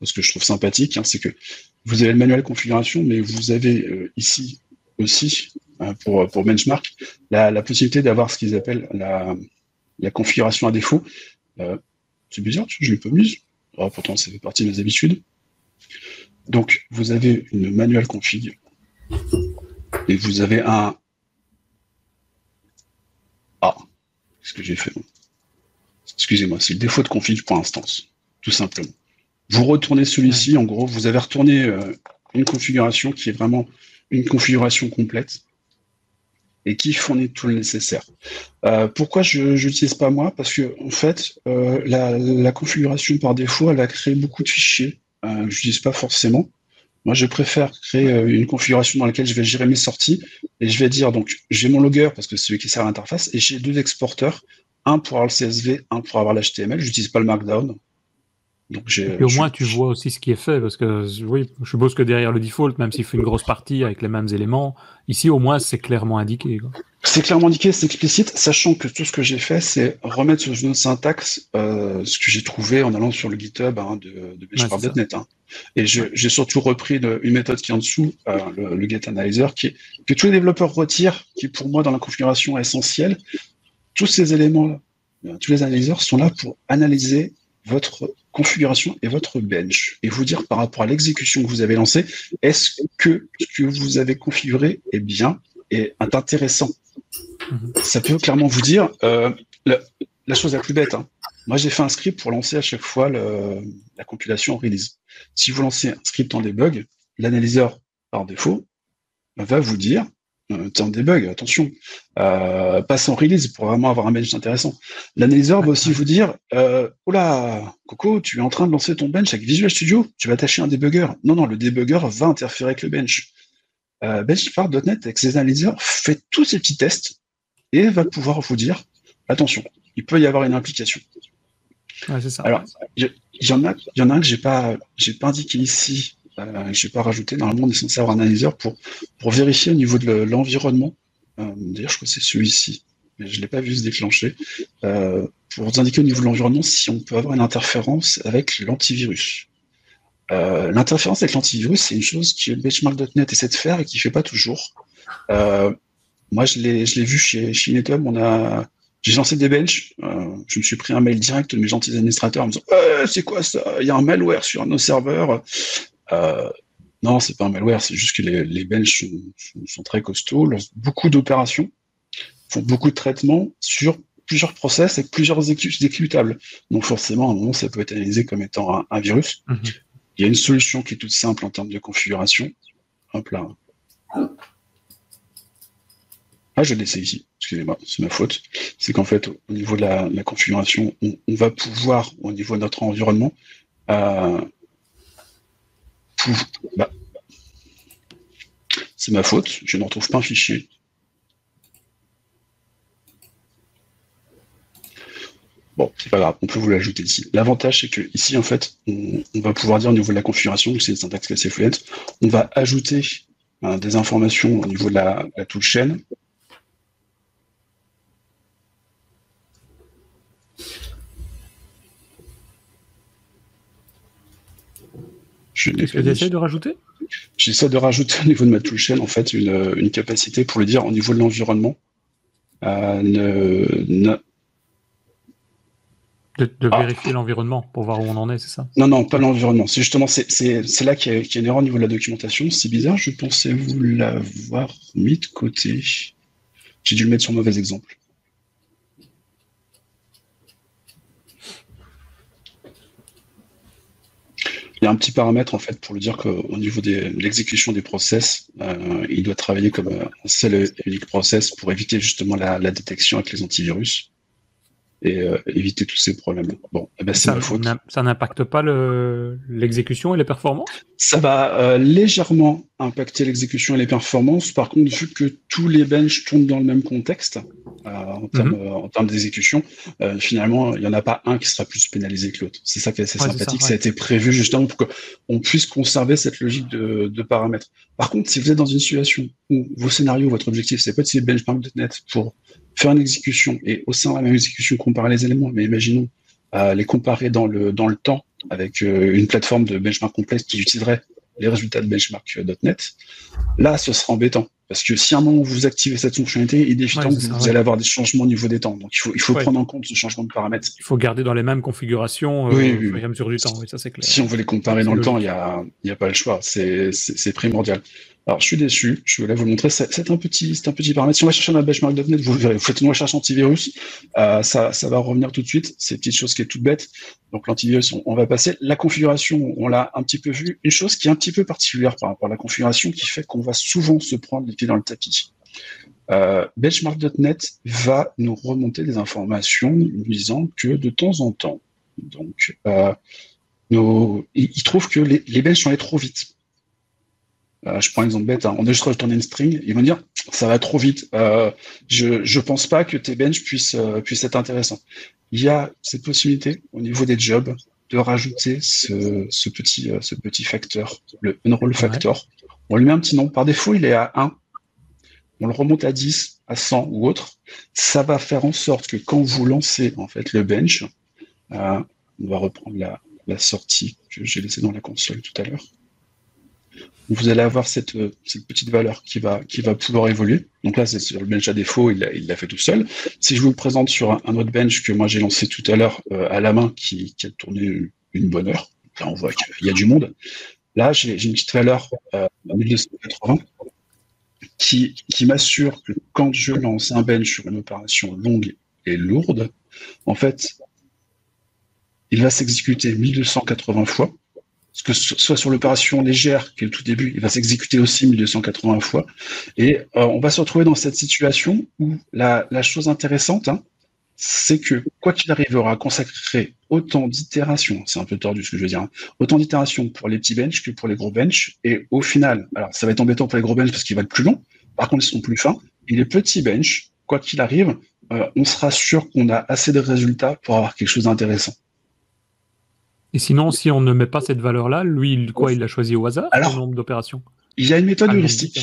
ce que je trouve sympathique, hein, c'est que vous avez le manuel configuration, mais vous avez ici aussi pour, pour benchmark la, possibilité d'avoir ce qu'ils appellent la, la configuration à défaut. c'est bizarre, je l'ai pas mise. Oh, pourtant, ça fait partie de mes habitudes. Donc, vous avez une manuelle config et vous avez un Ah, ce que j'ai fait Excusez-moi, c'est le défaut de config pour instance, tout simplement. Vous retournez celui-ci, en gros, vous avez retourné euh, une configuration qui est vraiment une configuration complète et qui fournit tout le nécessaire. Euh, pourquoi je n'utilise pas moi? Parce que en fait, euh, la, la, configuration par défaut, elle a créé beaucoup de fichiers euh, je n'utilise pas forcément. Moi, je préfère créer euh, une configuration dans laquelle je vais gérer mes sorties et je vais dire donc j'ai mon logger parce que c'est celui qui sert à l'interface et j'ai deux exporteurs, un pour avoir le CSV, un pour avoir l'HTML. Je n'utilise pas le Markdown. Donc et au moins, tu vois aussi ce qui est fait, parce que oui, je suppose que derrière le default, même s'il fait une grosse partie avec les mêmes éléments, ici au moins c'est clairement indiqué. C'est clairement indiqué, c'est explicite, sachant que tout ce que j'ai fait, c'est remettre sur une autre syntaxe euh, ce que j'ai trouvé en allant sur le GitHub hein, de, de. Hein. Et j'ai surtout repris une méthode qui est en dessous, euh, le, le, Get Analyzer, qui que tous les développeurs retirent, qui pour moi dans la configuration est essentielle. Tous ces éléments-là, euh, tous les analyseurs sont là pour analyser votre configuration et votre bench et vous dire par rapport à l'exécution que vous avez lancée, est-ce que ce que vous avez configuré est bien et intéressant? Mhm. Ça peut clairement vous dire euh, la, chose la plus bête. Hein. Moi, j'ai fait un script pour lancer à chaque fois la compilation en release. Si vous lancez un script en debug, l'analyseur, par défaut, va vous dire euh, t'es en debug, attention, euh, passe en release pour vraiment avoir un bench intéressant. L'analyseur va aussi vous dire, euh, oh là, Coco, tu es en train de lancer ton bench avec Visual Studio, tu vas tâcher un debugger. Non, non, le debugger va interférer avec le bench. Euh, Benchmark.net, avec ses analyseurs, fait tous ces petits tests et va pouvoir vous dire, attention, il peut y avoir une implication. c'est ça. Alors, il y, en a, il y en a un que j'ai pas, j'ai pas indiqué ici, euh, je n'ai pas rajouté. Normalement, on est censé avoir un analyseur pour, pour vérifier au niveau de l'environnement. Euh, D'ailleurs, je crois que c'est celui-ci, mais je ne l'ai pas vu se déclencher. Euh, pour vous indiquer au niveau de l'environnement si on peut avoir une interférence avec l'antivirus. Euh, L'interférence avec l'antivirus, c'est une chose que benchmark.net essaie de faire et qui ne fait pas toujours. Moi, je l'ai vu chez, chez on a j'ai lancé des benches, je me suis pris un mail direct de mes gentils administrateurs en me disant euh, c'est quoi ça? Il y a un malware sur nos serveurs. Euh, non, c'est pas un malware, c'est juste que les, les benches sont, très costauds, lancent beaucoup d'opérations, font beaucoup de traitements sur plusieurs process avec plusieurs exécutables. Donc forcément, à un moment, ça peut être analysé comme étant un, virus. Mhm. Il y a une solution qui est toute simple en termes de configuration. Hop là. Ah, je l'essaie ici. Excusez-moi, c'est ma faute. C'est qu'en fait, au niveau de la, configuration, on, va pouvoir, au niveau de notre environnement, euh, bah, c'est ma faute, je ne retrouve pas un fichier. Bon, c'est pas grave, on peut vous l'ajouter ici. L'avantage, c'est que ici, en fait, on, va pouvoir dire au niveau de la configuration, c'est une syntaxe assez fluente, on va ajouter hein, des informations au niveau de la, la chaîne, Qu'est-ce que tu essaies de rajouter? J'essaie de rajouter au niveau de ma touche en fait une, capacité pour le dire au niveau de l'environnement. Euh, de, ah. vérifier l'environnement pour voir où on en est, c'est ça? Non, non, pas l'environnement. C'est justement, c'est là qu'il y, a une erreur au niveau de la documentation. C'est bizarre, je pensais vous l'avoir mis de côté. J'ai dû le mettre sur mauvais exemple. Il y a un petit paramètre en fait pour lui dire qu'au niveau de l'exécution des process, euh, il doit travailler comme un seul et unique process pour éviter justement la détection avec les antivirus et euh, éviter tous ces problèmes. Bon, eh ben, faute. Ça n'impacte pas l'exécution et les performances? Ça va euh, légèrement impacter l'exécution et les performances. Par contre, vu que tous les benches tournent dans le même contexte euh, en termes, mhm. d'exécution, finalement, il n'y en a pas un qui sera plus pénalisé que l'autre. C'est ça qui est assez sympathique. Ça, a été prévu justement pour qu'on puisse conserver cette logique de, de, paramètres. Par contre, si vous êtes dans une situation où vos scénarios, votre objectif, c'est pas de benchmark.net pour faire une exécution et au sein de la même exécution comparer les éléments, mais imaginons euh, les comparer dans le, dans le temps avec euh, une plateforme de benchmark complexe qui utiliserait les résultats de benchmark.net, là, ce sera embêtant. Parce que si à un moment vous activez cette fonctionnalité, il est évident que vous, allez avoir des changements au niveau des temps. Donc il faut, il faut prendre en compte ce changement de paramètres. Il faut garder dans les mêmes configurations euh, oui, oui, à mesure du temps. Oui, ça clair. Si on veut les comparer dans le temps, il n'y a, y a pas le choix. C'est primordial. Alors, je suis déçu. Je voulais vous montrer. C'est un petit, c'est un petit paramètre. Si on va chercher dans benchmark.net, vous. Vous faites une recherche antivirus, euh, ça, ça va revenir tout de suite. C'est une petite chose qui est toute bête. Donc, l'antivirus, on, va passer. La configuration, on l'a un petit peu vu. Une chose qui est un petit peu particulière par rapport à la configuration, qui fait qu'on va souvent se prendre les pieds dans le tapis. Euh, benchmark.net va nous remonter des informations nous disant que de temps en temps, donc, euh, nos, il, il trouve que les, les benches sont allés trop vite. Euh, je prends un exemple bête, hein. on est juste retourné une string, ils vont dire ça va trop vite. Euh, je je pense pas que tes benches puissent euh, puissent être intéressants. Il y a cette possibilité au niveau des jobs de rajouter ce, ce petit ce petit facteur, le unroll factor. On lui met un petit nom. Par défaut, il est à 1. On le remonte à 10, à 100 ou autre. Ça va faire en sorte que quand vous lancez en fait le bench, on va reprendre la, la sortie que j'ai laissée dans la console tout à l'heure vous allez avoir cette, euh, petite valeur qui va, pouvoir évoluer. Donc là, c'est sur le bench à défaut, il l'a fait tout seul. Si je vous le présente sur un, autre bench que moi j'ai lancé tout à l'heure euh, à la main, qui, qui, a tourné une bonne heure, là on voit qu'il y a du monde. Là, j'ai une petite valeur euh, 1280. qui, qui m'assure que quand je lance un bench sur une opération longue et lourde, en fait, il va s'exécuter 1280 fois. Que soit sur l'opération légère, qui est le tout début, il va s'exécuter aussi 1280 fois. Et euh, on va se retrouver dans cette situation où la, la chose intéressante, hein, c'est que quoi qu'il arrive, il aura consacré autant d'itérations, c'est un peu tordu ce que je veux dire, hein, autant d'itérations pour les petits benches que pour les gros benches. Et au final, alors ça va être embêtant pour les gros benches parce qu'ils vont être plus longs, par contre ils sont plus fins. Et les petits benches, quoi qu'il arrive, euh, on sera sûr qu'on a assez de résultats pour avoir quelque chose d'intéressant. Et sinon, si on ne met pas cette valeur-là, lui, quoi, il l'a choisi au hasard, alors, le nombre d'opérations? Il y a une méthode heuristique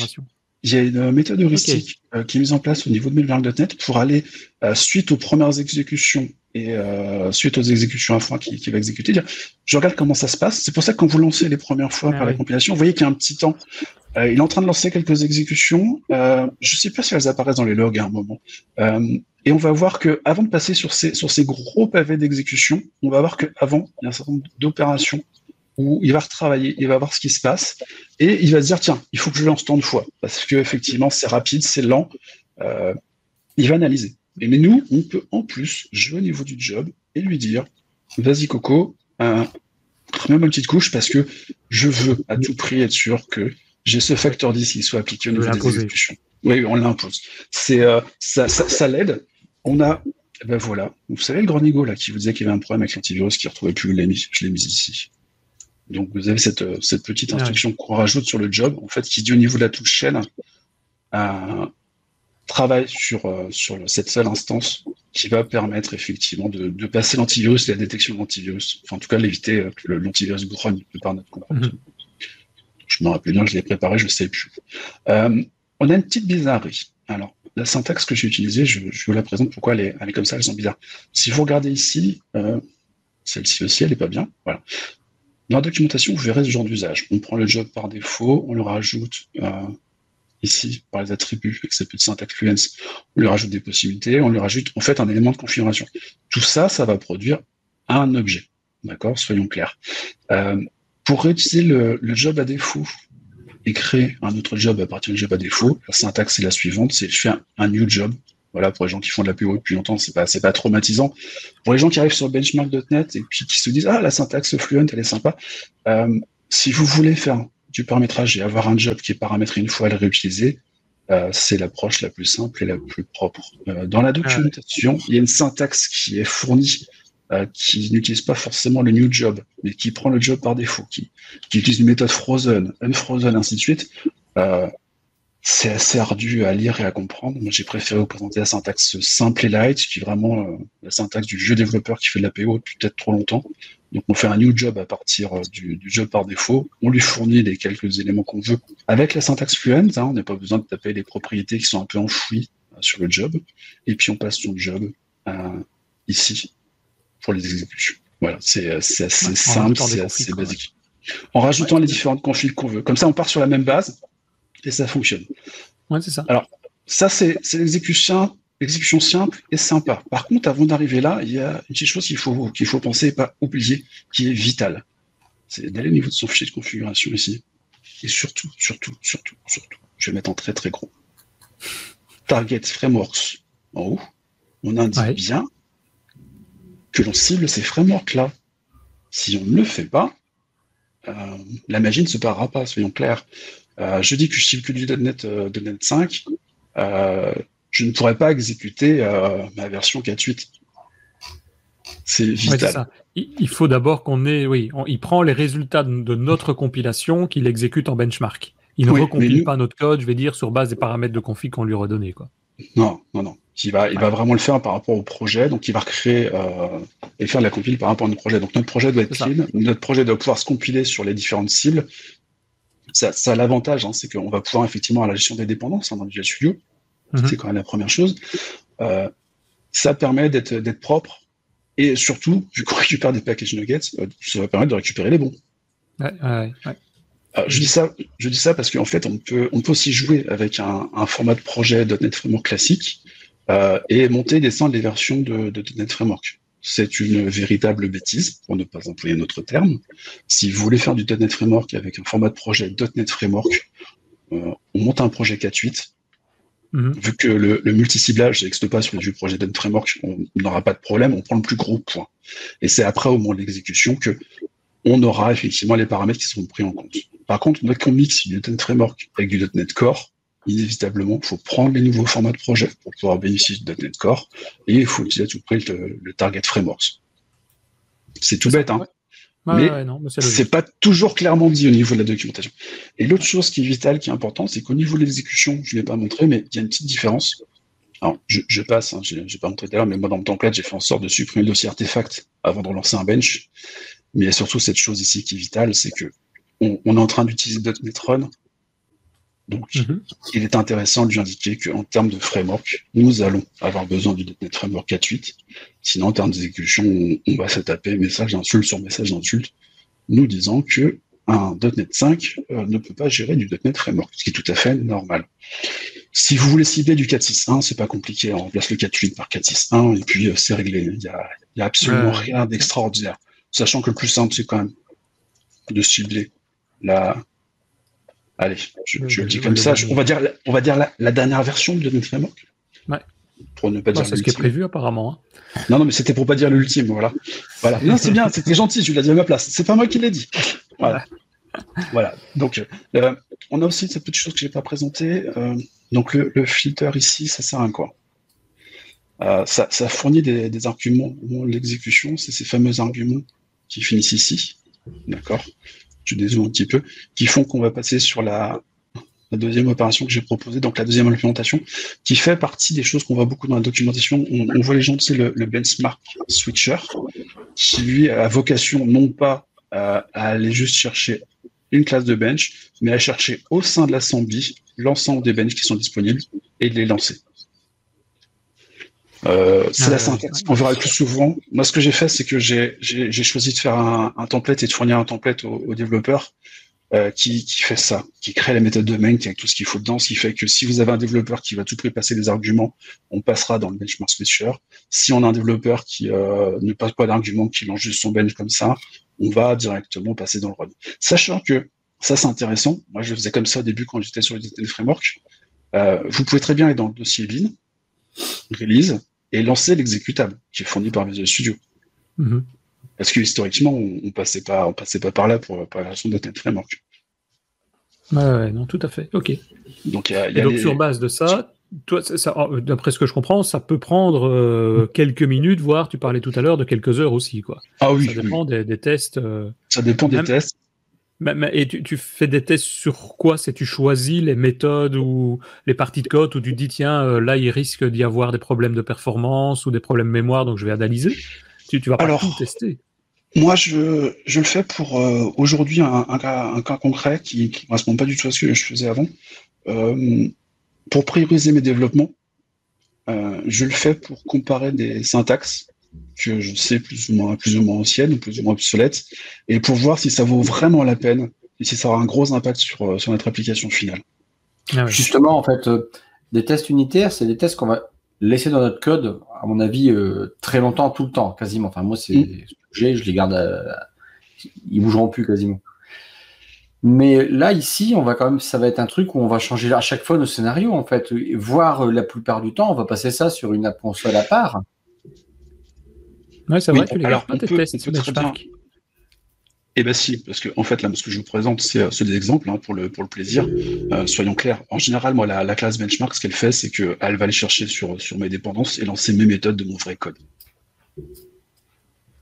il y a une méthode heuristique euh, qui est mise en place au niveau de Mailverk.net pour aller euh, suite aux premières exécutions et euh, suite aux exécutions à qui, qui va exécuter, dire je regarde comment ça se passe. C'est pour ça que quand vous lancez les premières fois ah par la compilation, vous voyez qu'il y a un petit temps. il est en train de lancer quelques exécutions. je ne sais pas si elles apparaissent dans les logs à un moment. Et on va voir que avant de passer sur ces sur ces gros pavés d'exécution, on va voir qu'avant il y a un certain nombre d'opérations où il va retravailler, il va voir ce qui se passe, et il va se dire tiens, il faut que je lance tant de fois, parce que effectivement c'est rapide, c'est lent. Euh, il va analyser. Et mais nous, on peut en plus jouer au niveau du job et lui dire vas-y Coco, euh, remets-moi une petite couche parce que je veux à tout prix être sûr que j'ai ce facteur 10 qui soit appliqué au niveau des exécutions. Oui, on l'impose. C'est euh, ça, ça, ça l'aide. On a ben voilà. Vous savez le grand Nigo là qui vous disait qu'il y avait un problème avec l'antivirus qui ne retrouvait plus, je l'ai mis, je l'ai mis ici. Donc vous avez cette, euh, cette petite instruction qu'on rajoute sur le job, en fait, qui dit au niveau de la touche shell, un travail sur, euh, sur cette seule instance qui va permettre effectivement de, de passer l'antivirus et la détection de l'antivirus. Enfin, en tout cas, l'éviter euh, que l'antivirus grogne par notre comportement. Mhm. Je me rappelle bien, je l'ai préparé, je ne sais plus. Euh, on a une petite bizarrerie. Alors, la syntaxe que j'ai utilisée, je, vous la présente. Pourquoi elle est, comme ça, elle sont bizarre. Si vous regardez ici, euh, celle-ci aussi, elle n'est pas bien. Voilà. Dans la documentation, vous verrez ce genre d'usage. On prend le job par défaut, on le rajoute euh, ici par les attributs avec cette petite syntaxe fluence, on lui rajoute des possibilités, on lui rajoute en fait un élément de configuration. Tout ça, ça va produire un objet. D'accord? Soyons clairs. Euh, pour réutiliser le, le, job à défaut et créer un autre job à partir du job à défaut, la syntaxe est la suivante, c'est je fais un, un new job voilà, pour les gens qui font de la PO depuis longtemps, c'est pas, c'est pas traumatisant. Pour les gens qui arrivent sur benchmark.net et puis qui se disent, ah, la syntaxe fluent, elle est sympa. Euh, si vous voulez faire du paramétrage et avoir un job qui est paramétré une fois à le réutiliser, euh, c'est l'approche la plus simple et la plus propre. Euh, dans la documentation, il y a une syntaxe qui est fournie euh, qui n'utilise pas forcément le new job, mais qui prend le job par défaut, qui, utilise une méthode frozen, unfrozen, ainsi de suite. Euh, c'est assez ardu à lire et à comprendre. Moi, j'ai préféré vous présenter la syntaxe simple et light, qui est vraiment euh, la syntaxe du jeu développeur qui fait de la PO depuis peut-être trop longtemps. Donc, on fait un new job à partir du, job par défaut. On lui fournit les quelques éléments qu'on veut. Avec la syntaxe fluent, hein, on n'a pas besoin de taper les propriétés qui sont un peu enfouies sur le job. Et puis, on passe son job ici pour les exécutions. Voilà, c'est assez simple, c'est assez basique. En rajoutant les différentes configs qu'on veut. Comme ça, on part sur la même base et ça fonctionne. Ouais, c'est ça. Alors, ça, c'est l'exécution simple et sympa. Par contre, avant d'arriver là, il y a une petite chose qu'il faut, qu'il faut penser et pas oublier, qui est vitale. C'est d'aller au niveau de son fichier de configuration ici. Et surtout, surtout, surtout, surtout, je vais mettre en très très gros. Target Frameworks en haut, on indique bien que l'on cible ces frameworks-là. Si on ne le fait pas, euh, la magie ne se parera pas, soyons clairs. Euh, je dis que je cible que du .NET, euh, .NET 5, euh, je ne pourrais pas exécuter ma version 4.8. C'est vital. il faut d'abord qu'on ait, oui, il prend les résultats de notre compilation qu'il exécute en benchmark. Il ne recompile pas notre code, je vais dire, sur base des paramètres de config qu'on lui redonnait, quoi. Non, non, non. Il va, il va vraiment le faire par rapport au projet. Donc, il va recréer euh, et faire de la compile par rapport à notre projet. Donc, notre projet doit être clean. Notre projet doit pouvoir se compiler sur les différentes cibles ça, ça a l'avantage, hein, c'est qu'on va pouvoir effectivement à la gestion des dépendances hein, dans Visual Studio. Mhm. C'est quand même la première chose. Euh, ça permet d'être d'être propre et surtout, vu qu'on récupère des package nuggets, euh, ça va permettre de récupérer les bons. Ouais, ouais, ouais. Euh, je dis ça, je dis ça parce qu'en fait, on peut, on peut aussi jouer avec un, un format de projet .NET Framework classique euh, et monter et descendre les versions de, de .NET Framework c'est une véritable bêtise, pour ne pas employer notre terme. Si vous voulez faire du .NET Framework avec un format de projet .NET Framework, on monte un projet 4.8. Mhm. Vu que le, le multi-ciblage n'existe pas sur vieux projets d'End Framework, on n'aura pas de problème, on prend le plus gros point. Et c'est après, au moment de l'exécution, que on aura effectivement les paramètres qui seront pris en compte. Par contre, dès qu'on mixe du .NET Framework avec du .NET Core, inévitablement, il faut prendre les nouveaux formats de projet pour pouvoir bénéficier du .NET Core et il faut utiliser à tout prix le, Target Frameworks. C'est tout bête, hein. mais c'est pas toujours clairement dit au niveau de la documentation. Et l'autre chose qui est vitale, qui est importante, c'est qu'au niveau de l'exécution, je ne l'ai pas montré, mais il y a une petite différence. Alors, je, passe, hein, je n'ai pas montré tout à l'heure, mais moi, dans le template, j'ai fait en sorte de supprimer le dossier artefact avant de relancer un bench. Mais il y a surtout cette chose ici qui est vitale, c'est que on, est en train d'utiliser .NET Run donc, mhm. il est intéressant de lui indiquer qu'en termes de framework, nous allons avoir besoin du .NET Framework 4.8. Sinon, en termes d'exécution, on, va se taper message d'insulte sur message d'insulte, nous disant que un .NET 5 euh, ne peut pas gérer du .NET Framework, ce qui est tout à fait normal. Si vous voulez cibler du 4.6.1, c'est pas compliqué, on remplace le 4.8 par 4.6.1 et puis euh, c'est réglé. Il y a, y a, absolument rien d'extraordinaire. Sachant que le plus simple, c'est quand même de cibler la, Allez, je, le dis comme ça. on va dire, on va dire la, dernière version de notre framework. Ouais. Pour ne pas dire. C'est ce qui est prévu apparemment. Hein. Non, non, mais c'était pour pas dire l'ultime, voilà. Voilà. Non, c'est bien, c'était gentil. Tu l'as dit à ma place. C'est pas moi qui l'ai dit. Voilà. voilà. Donc, euh, on a aussi cette petite chose que j'ai pas présentée. Euh, donc, le, filter ici, ça sert à quoi? Euh, ça, fournit des, des arguments. L'exécution, c'est ces fameux arguments qui finissent ici. D'accord? Je dézoome un petit peu, qui font qu'on va passer sur la, deuxième opération que j'ai proposée, donc la deuxième implémentation, qui fait partie des choses qu'on voit beaucoup dans la documentation. On, voit les gens, c'est le, le, benchmark switcher, qui lui a vocation non pas à, aller juste chercher une classe de bench, mais à chercher au sein de l'assembly l'ensemble des benches qui sont disponibles et de les lancer. Euh, c'est la syntaxe qu'on verra le plus souvent. Moi, ce que j'ai fait, c'est que j'ai choisi de faire un, un, template et de fournir un template aux, développeurs euh, qui, qui, fait ça, qui crée la méthode de main, qui a tout ce qu'il faut dedans, ce qui fait que si vous avez un développeur qui va tout prix passer des arguments, on passera dans le benchmark switcher. Si on a un développeur qui euh, ne passe pas d'arguments, qui lance juste son bench comme ça, on va directement passer dans le run. Sachant que ça, c'est intéressant. Moi, je faisais comme ça au début quand j'étais sur le framework. Euh, vous pouvez très bien aller dans le dossier bin, release, et lancer l'exécutable qui est fourni par Visual Studio. Mhm. Parce que historiquement, on, ne passait pas, on passait pas par là pour, la création de .NET Framework. Ouais, non, tout à fait. Ok. Donc, y a, y a donc sur base de ça, toi, oh, d'après ce que je comprends, ça peut prendre euh, quelques minutes, voire tu parlais tout à l'heure de quelques heures aussi, quoi. Ah oui. Ça dépend Des, tests. Euh, ça dépend des tests. Et tu, fais des tests sur quoi C'est tu choisis les méthodes ou les parties de code où tu dis tiens euh, là il risque d'y avoir des problèmes de performance ou des problèmes de mémoire donc je vais analyser. Tu, tu vas pas tout tester. Moi je, je le fais pour euh, aujourd'hui un, un, cas, un, cas, concret qui ne correspond pas du tout à ce que je faisais avant. Euh, pour prioriser mes développements, je le fais pour comparer des syntaxes que je sais plus ou moins, plus ou moins ancienne, plus ou moins obsolète, et pour voir si ça vaut vraiment la peine et si ça aura un gros impact sur, euh, sur notre application finale. Ah Justement, en fait, euh, des tests unitaires, c'est des tests qu'on va laisser dans notre code, à mon avis, euh, très longtemps, tout le temps, quasiment. Enfin, moi, c'est mm. j'ai, je les garde, à, ils bougeront plus quasiment. Mais là, ici, on va quand même, ça va être un truc où on va changer à chaque fois nos scénarios, en fait. Voire la plupart du temps, on va passer ça sur une console à part. Ouais, c'est vrai, tu les alors, pas tes tests sur Benchmark. Eh bien si, parce que en fait là, ce que je vous présente, c'est euh, des exemples hein, pour le pour le plaisir. Euh, soyons clairs. En général, moi, la, classe benchmark, ce qu'elle fait, c'est qu'elle va aller chercher sur sur mes dépendances et lancer mes méthodes de mon vrai code.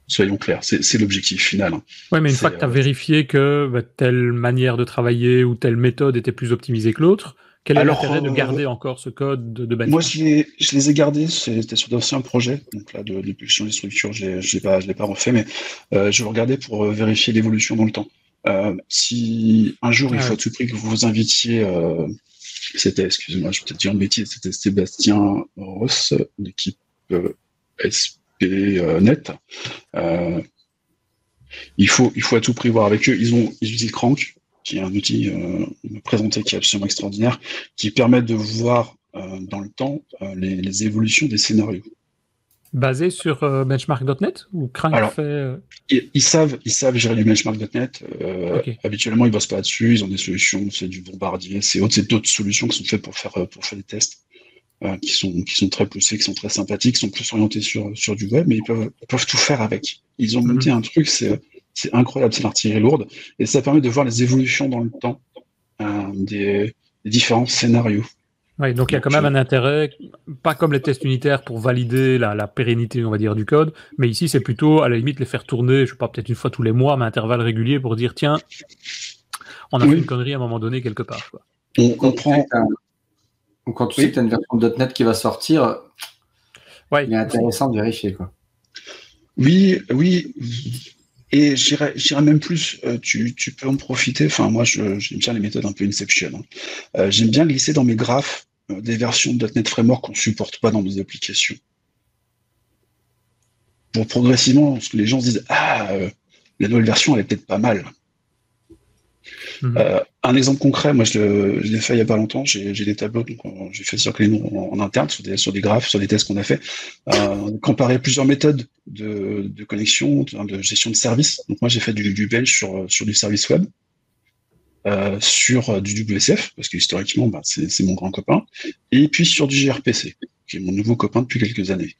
Soyons clairs, c'est l'objectif final. Hein. Oui, mais une fois que tu as euh, vérifié que bah, telle manière de travailler ou telle méthode était plus optimisée que l'autre, quel est l'intérêt de euh, garder encore ce code de, benchmark Moi, je, les ai gardés. C'était sur d'anciens projets. Donc là, de, depuis que je structure, je ne l'ai pas, pas refait, mais euh, je vais regarder pour euh, vérifier l'évolution dans le temps. si un jour, il ah faut à tout prix que vous vous invitiez, c'était, excusez-moi, je vais peut-être dire une bêtise, c'était Sébastien Ross, l'équipe SPNet. il faut, il faut à tout prix voir avec eux. Ils ont, ils utilisent Crank qui est un outil euh, présenté qui est absolument extraordinaire, qui permet de voir euh, dans le temps euh, les, évolutions des scénarios. Basé sur benchmark.net ou Crank Alors, fait. Ils, ils savent, ils savent gérer du benchmark.net. Habituellement, ils bossent pas là-dessus. Ils ont des solutions, c'est du bombardier, c'est autre, c'est d'autres solutions qui sont faites pour faire, pour faire des tests, euh, qui sont, qui sont très poussés, qui sont très sympathiques, qui sont plus orientés sur, sur du web, mais ils peuvent, ils peuvent tout faire avec. Ils ont monté un truc, c'est, c'est incroyable, c'est l'artillerie lourde, et ça permet de voir les évolutions dans le temps euh, des, des différents scénarios. Ouais, donc il y a quand même un intérêt, pas comme les tests unitaires pour valider la, la pérennité, on va dire, du code, mais ici c'est plutôt à la limite les faire tourner, je sais pas, peut-être une fois tous les mois, mais à intervalles réguliers pour dire tiens, on a Oui. fait une connerie à un moment donné quelque part. Quoi. On, Quand on tu sais prend, que t'as- ou quand tu Oui. sais que tu as une version de .NET qui va sortir, Ouais, il est intéressant de vérifier. Quoi. Oui, oui. Et j'irais j'irais même plus, euh, tu, tu peux en profiter. Enfin, moi, j'aime bien les méthodes un peu Inception. hein. Euh, j'aime bien glisser dans mes graphes euh, des versions de .NET Framework qu'on supporte pas dans nos applications. Pour progressivement, les gens se disent, ah, euh, la nouvelle version, elle est peut-être pas mal. Mhm. Euh, un exemple concret, moi je l'ai fait il y a pas longtemps, j'ai des tableaux, donc j'ai fait circuler en, en interne sur des, graphes, sur des tests qu'on a fait, euh, comparer plusieurs méthodes de, connexion, de, gestion de service. Donc moi j'ai fait du, du sur, du service web, euh, sur du WSF, parce que historiquement bah, c'est mon grand copain, et puis sur du gRPC, qui est mon nouveau copain depuis quelques années.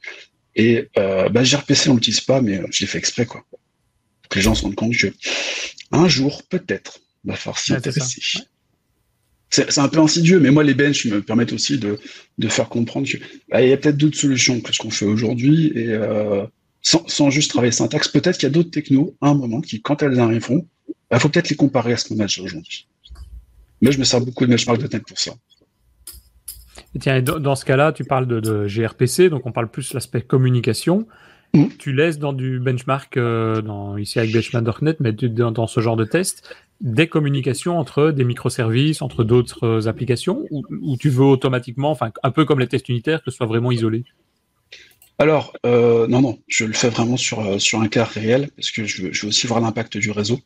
Et euh, bah, gRPC on l'utilise pas, mais je l'ai fait exprès quoi. Pour que les gens se rendent compte que un jour, peut-être, va falloir s'y Ouais, c'est un peu insidieux, mais moi, les benches me permettent aussi de, de faire comprendre que bah, y a peut-être d'autres solutions que ce qu'on fait aujourd'hui et euh, sans, sans juste travailler syntaxe, peut-être qu'il y a d'autres technos à un moment qui, quand elles arriveront, il faut peut-être les comparer à ce qu'on a déjà aujourd'hui. Mais je me sers beaucoup de benchmark.net pour ça. Et tiens, et dans, dans ce cas-là, tu parles de, de gRPC, donc on parle plus l'aspect communication. Mhm. Tu laisses dans du benchmark, euh, dans, ici avec benchmark.net, mais tu- dans, dans ce genre de test, des communications entre des microservices, entre d'autres applications, ou, ou tu veux automatiquement, enfin un peu comme les tests unitaires, que ce soit vraiment isolé? Alors, euh, non, non, je le fais vraiment sur, euh, sur un cas réel, parce que je veux, je veux aussi voir l'impact du réseau.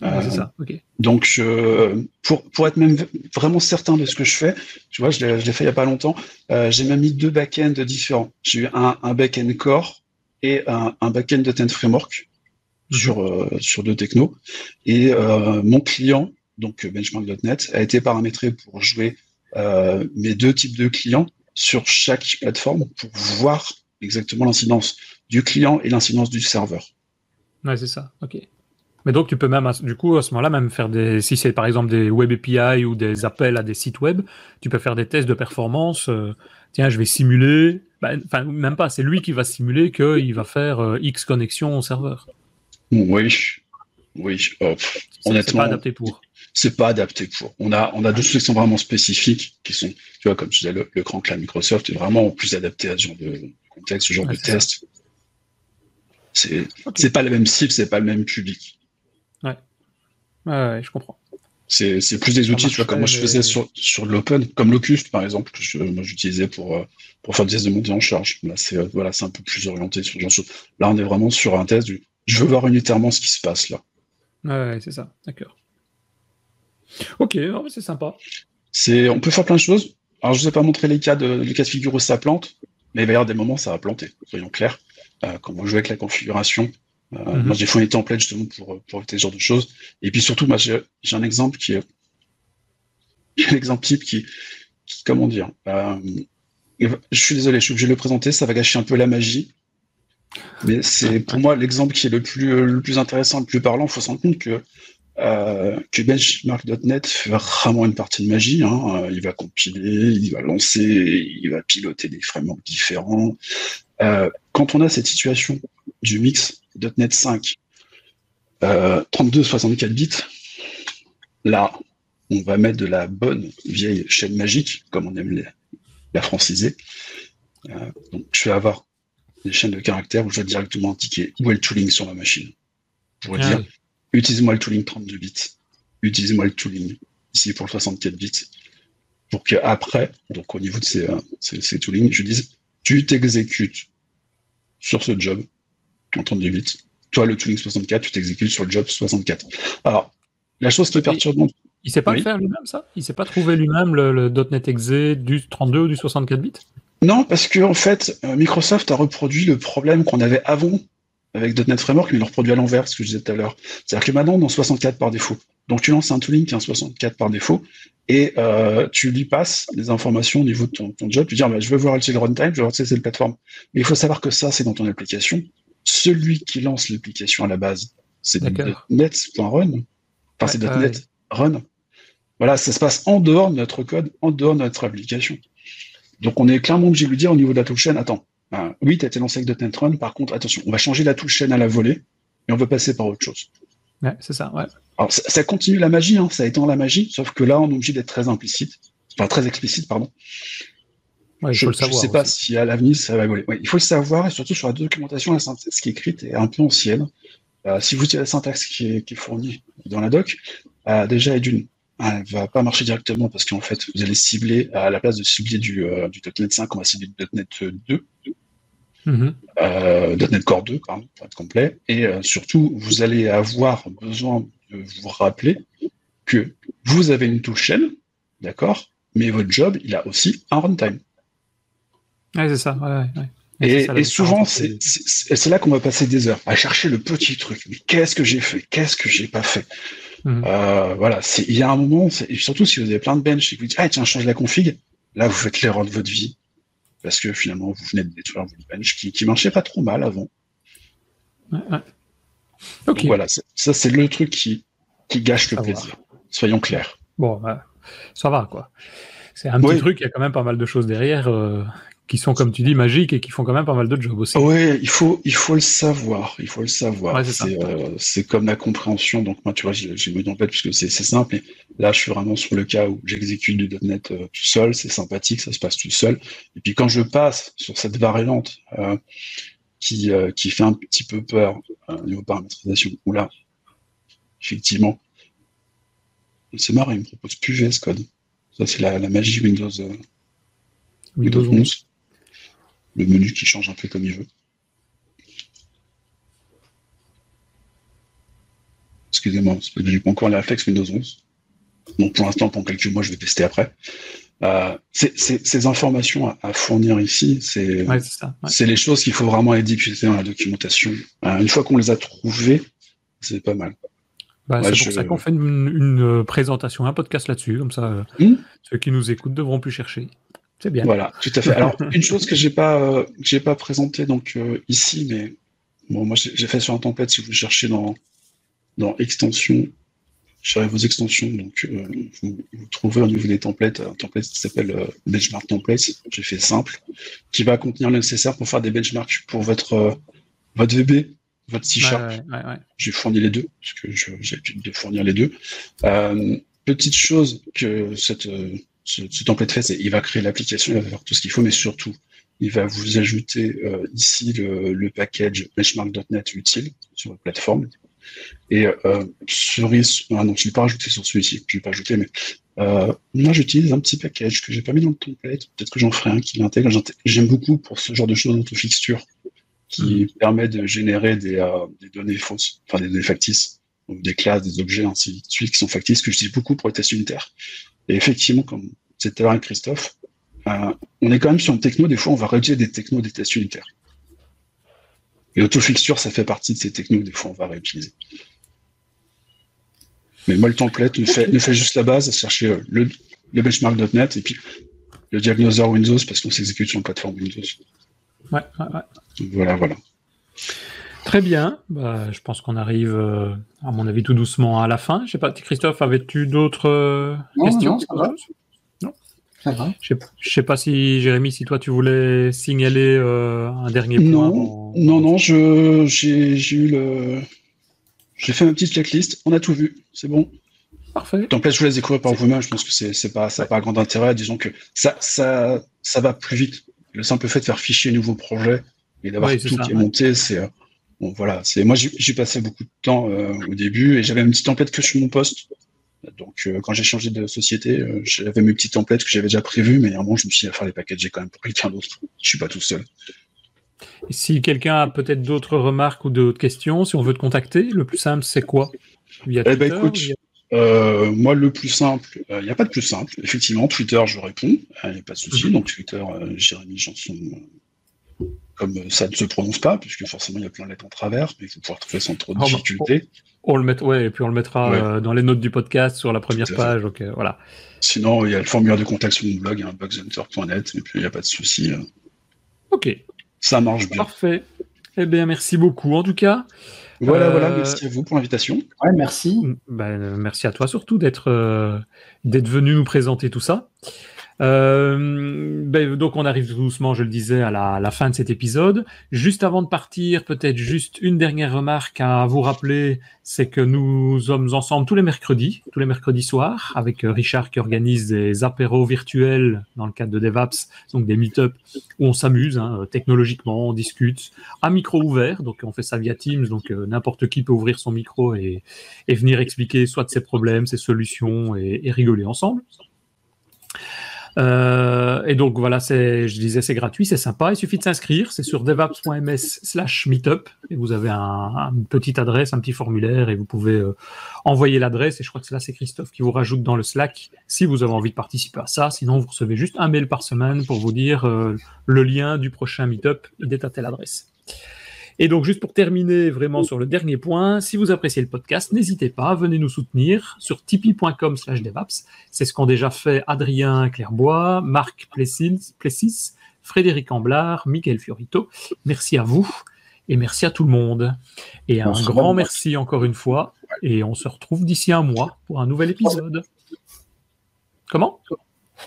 C'est ça. Donc, je- pour, pour être même vraiment certain de ce que je fais, tu vois, je l'ai fait il y a pas longtemps, euh, j'ai même mis deux back-ends différents. J'ai eu un, un back-end core et un, un back-end de Tent Framework Mhm. sur, euh, sur deux technos. Et euh, mon client, donc euh, benchmark.net, a été paramétré pour jouer euh, mes deux types de clients sur chaque plateforme pour voir exactement l'incidence du client et l'incidence du serveur. Ouais, c'est ça, ok. Mais donc tu peux même, du coup, à ce moment-là, même faire des, si c'est par exemple des web API ou des appels à des sites web, tu peux faire des tests de performance. euh, tiens, je vais simuler, bah, enfin même pas, c'est lui qui va simuler qu'il va faire euh, X connexion au serveur. Oui, oui. euh, pff, C'est- Honnêtement, pas adapté pour. c'est pas adapté pour. On a, on a deux choses qui sont vraiment spécifiques, qui sont, tu vois, comme je disais, le, le grand cloud Microsoft est vraiment plus adapté à ce genre de contexte, ce genre Ouais, de test. C'est, Ok. c'est pas le même cible, c'est pas le même public. Ouais, ouais, je comprends. C'est, c'est plus des outils, tu vois, comme moi je faisais sur, sur l'open, comme Locust, par exemple, que je, moi j'utilisais pour, euh, pour faire des tests de montée en charge. Là, c'est, euh, voilà, c'est un peu plus orienté sur genre. Là, on est vraiment sur un test du, je veux voir unitairement ce qui se passe là. Ouais, c'est ça, d'accord. Ok, c'est sympa. C'est, on peut faire plein de choses. Alors, je vous ai pas montré les cas de, les cas de figure où ça plante, mais il va y avoir des moments où ça va planter, soyons clairs. Euh, quand on joue avec la configuration, euh, Mhm. moi j'ai fait des templates justement pour, pour éviter ce genre de choses. Et puis surtout, moi j'ai, j'ai un exemple qui est, un exemple type qui, qui comment dire, euh, je suis désolé, je suis obligé de le présenter, ça va gâcher un peu la magie. Mais c'est pour moi l'exemple qui est le plus, le plus intéressant, le plus parlant. Il faut se rendre compte que euh, que benchmark.net fait vraiment une partie de magie. Hein. Euh, Il va compiler, il va lancer, il va piloter des frameworks différents. Euh, quand on a cette situation du mix .NET 5, euh, 32-64 bits, là, on va mettre de la bonne vieille chaîne magique, comme on aime les, la franciser. Euh, donc, je vais avoir des chaînes de caractères où je vais directement indiquer où est le tooling sur ma machine. Pour Ah dire, utilise-moi le tooling 32 bits, utilise-moi le tooling ici pour le 64 bits, pour que après, donc au niveau de ces, euh, ces, ces toolings, je dise, tu t'exécutes sur ce job en 32 bits. Toi, le tooling 64, tu t'exécutes sur le job 64. Alors, la chose qui est perturbante, Il sait pas Oui. le faire lui-même, ça? Il sait pas trouver lui-même le, le .NET exe du 32 ou du 64 bits? Non, parce que en fait, euh, Microsoft a reproduit le problème qu'on avait avant avec .NET Framework, mais il le reproduit à l'envers, ce que je disais tout à l'heure. C'est-à-dire que maintenant, on est en 64 par défaut. Donc tu lances un tooling qui est en 64 par défaut, et euh, tu lui passes des informations au niveau de ton, job, tu dis, ah, bah, je veux voir le runtime, je veux voir c'est le plateforme. Mais il faut savoir que ça, c'est dans ton application. Celui qui lance l'application à la base, c'est .NET.run. Enfin, c'est .NET Run. Voilà, ça se passe en dehors de notre code, en dehors de notre application. Donc on est clairement obligé de lui dire au niveau de la touche chaîne, attends, euh, oui, tu as été lancé avec .NET Run, par contre, attention, on va changer la touche chaîne à la volée, et on va passer par autre chose. Ouais, c'est ça, ouais. Alors, ça, continue la magie, hein, ça étend la magie, sauf que là, on est obligé d'être très implicite, enfin très explicite, pardon. Je ne sais pas si à l'avenir ça va évoluer. il faut le savoir, et surtout sur la documentation, la syntaxe qui est écrite est un peu ancienne. Euh, si vous utilisez la syntaxe qui est, fournie dans la doc, euh, déjà, d'une, elle va pas marcher directement parce qu'en fait, vous allez cibler, à la place de cibler du, du .NET 5, on va cibler du .NET 2. Mhm. Euh, .NET Core 2, pour être complet. Et euh, surtout, vous allez avoir besoin de vous rappeler que vous avez une touche chaîne, d'accord, mais votre job, il a aussi un runtime. Ouais, c'est ça. Et, souvent, c'est là qu'on va passer des heures à chercher le petit truc. Mais qu'est-ce que j'ai fait? Qu'est-ce que j'ai pas fait? Mhm. euh, Voilà, il y a un moment, surtout si vous avez plein de bench et que vous dites, ah tiens, change la config, là, vous faites l'erreur de votre vie parce que finalement, vous venez de détruire votre bench qui, qui marchait pas trop mal avant. Ouais, voilà, ça c'est le truc qui, qui gâche le plaisir. Soyons clairs. Bon, bah, ça va quoi. C'est un petit truc, il y a quand même pas mal de choses derrière. Euh, qui sont, comme tu dis, magiques et qui font quand même pas mal de jobs aussi. Oui, il faut, il faut le savoir. Il faut le savoir. Euh, c'est comme la compréhension. Donc, moi, tu vois, j'ai mis en tête puisque c'est simple. Et là, je suis vraiment sur le cas où j'exécute du .NET euh, tout seul. C'est sympathique, ça se passe tout seul. Et puis, quand je passe sur cette variante euh, qui, qui fait un petit peu peur au niveau paramétrisation, où là, effectivement, c'est marrant, il me propose plus VS Code. Ça, c'est la, magie Windows, Windows 11 le menu qui change un peu comme il veut. Excusez-moi, j'ai pas encore les réflexes Windows 11. Donc pour l'instant, pendant quelques mois, je vais tester après. Euh, ces informations à, fournir ici, c'est les choses qu'il faut vraiment éditer dans la documentation. Euh, une fois qu'on les a trouvées, c'est pas mal. Bah, c'est pour ça qu'on fait une, présentation, un podcast là-dessus, comme ça, hmm? ceux qui nous écoutent devront plus chercher. C'est bien. Voilà, tout à fait. Alors, une chose que j'ai pas, euh, j'ai pas présentée donc euh, ici, mais bon, moi j'ai fait sur un template. Si vous cherchez dans dans extension, cherchez vos extensions, donc euh, vous, vous, trouverez au niveau des templates un template qui s'appelle benchmark template. J'ai fait simple, qui va contenir le nécessaire pour faire des benchmarks pour votre votre VB, votre C Sharp. J'ai fourni les deux parce que j'ai l'habitude de fournir les deux. petite chose que cette ce, template fait, il va créer l'application, il va faire tout ce qu'il faut, mais surtout, il va vous ajouter euh, ici le, package benchmark.net utile sur votre plateforme. Et euh, cerise, ah non, je ne l'ai pas rajouté sur celui-ci, je ne l'ai pas ajouté, mais euh, moi j'utilise un petit package que j'ai pas mis dans le template, peut-être que j'en ferai un qui l'intègre. J'aime beaucoup pour ce genre de choses d'autofixture qui mmh. permet de générer des, euh, des, données fausses, enfin des données factices, donc des classes, des objets, ainsi de suite, qui sont factices, que j'utilise beaucoup pour les tests unitaires. Et effectivement, comme c'était avec Christophe, euh, on est quand même sur une techno, des fois on va réutiliser des technos des tests unitaires. Et autofixture, ça fait partie de ces technos que des fois on va réutiliser. Mais moi, le template ne fait, fait juste la base, chercher euh, le, le benchmark.net et puis le diagnoseur Windows parce qu'on s'exécute sur une plateforme Windows. Ouais, ouais, ouais. Voilà, voilà. Très bien. Bah, je pense qu'on arrive, euh, à mon avis, tout doucement à la fin. Je sais pas, Christophe, avais-tu d'autres euh, questions Non, non ça va. Je sais, sais pas si Jérémy, si toi tu voulais signaler euh, un dernier point. Non, non, non. Je, j'ai, eu le, j'ai fait ma petite checklist. On a tout vu. C'est bon. Parfait. Donc là, je vous laisse découvrir par vous-même. Je pense que c'est, c'est pas, ça n'a pas grand intérêt. Disons que ça, ça, ça va plus vite. Le simple fait de faire fichier nouveau projet et d'avoir tout qui est monté, c'est Bon, voilà, c'est moi j'ai passé beaucoup de temps euh, au début et j'avais une petite template que sur mon poste. Donc euh, quand j'ai changé de société, euh, j'avais mes petites templates que j'avais déjà prévues, mais à un moment je me suis dit à faire les packages quand même pour quelqu'un d'autre. Je suis pas tout seul. Et si quelqu'un a peut-être d'autres remarques ou d'autres questions, si on veut te contacter, le plus simple c'est quoi? Via eh ben, écoute, Euh, moi, le plus simple, il n'y a pas de plus simple. Effectivement, Twitter, je réponds, il n'y a pas de souci. Mhm. Donc, Twitter, Jérémy Janson, comme ça ne se prononce pas, puisque forcément, il y a plein de lettres en travers, mais il faut pouvoir trouver sans trop de oh, bah, difficulté. On, le met, ouais, et puis on le mettra dans les notes du podcast sur la première page. Voilà. Sinon, il y a le formulaire de contact sur mon blog, hein, bugshunter.net, et puis il n'y a pas de souci. Ok. Ça marche bien. Parfait. Eh bien, merci beaucoup en tout cas. Voilà, voilà, euh, merci à vous pour l'invitation. Ouais, merci. Ben, merci à toi surtout d'être euh, d'être venu nous présenter tout ça. Euh, ben, donc on arrive doucement, je le disais, à la, fin de cet épisode. Juste avant de partir, peut-être juste une dernière remarque à vous rappeler, c'est que nous sommes ensemble tous les mercredis, tous les mercredis soirs, avec euh, Richard qui organise des apéros virtuels dans le cadre de DevApps, donc des meet-up où on s'amuse hein, technologiquement, on discute à micro ouvert, donc on fait ça via Teams, donc euh, n'importe qui peut ouvrir son micro et, venir expliquer soit ses problèmes, ses solutions et rigoler ensemble. Euh, et donc voilà, c'est, je disais, c'est gratuit, c'est sympa. Il suffit de s'inscrire. C'est sur devaps.ms/slash meetup et vous avez un, une petite adresse, un petit formulaire et vous pouvez euh, envoyer l'adresse. Et je crois que c'est là, c'est Christophe qui vous rajoute dans le Slack si vous avez envie de participer à ça. Sinon, vous recevez juste un mail par semaine pour vous dire euh, le lien du prochain meetup. Il est à telle adresse. Et donc, juste pour terminer vraiment sur le dernier point, si vous appréciez le podcast, n'hésitez pas, venez nous soutenir sur tipeee.com slash devaps. C'est ce qu'ont déjà fait Adrien Clairbois, Marc Plessis, Frédéric Amblard, Miguel Fiorito. Merci à vous et merci à tout le monde. Et un grand merci encore une fois. Et on se retrouve d'ici un mois pour un nouvel épisode. Comment?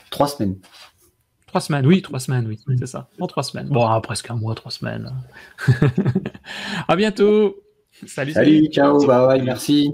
Trois semaines. Trois semaines, oui, trois semaines, oui, c'est ça. En trois semaines. Bon, ah, presque un mois, trois semaines. à bientôt. Salut, salut. Salut, ciao, bye, bye, merci.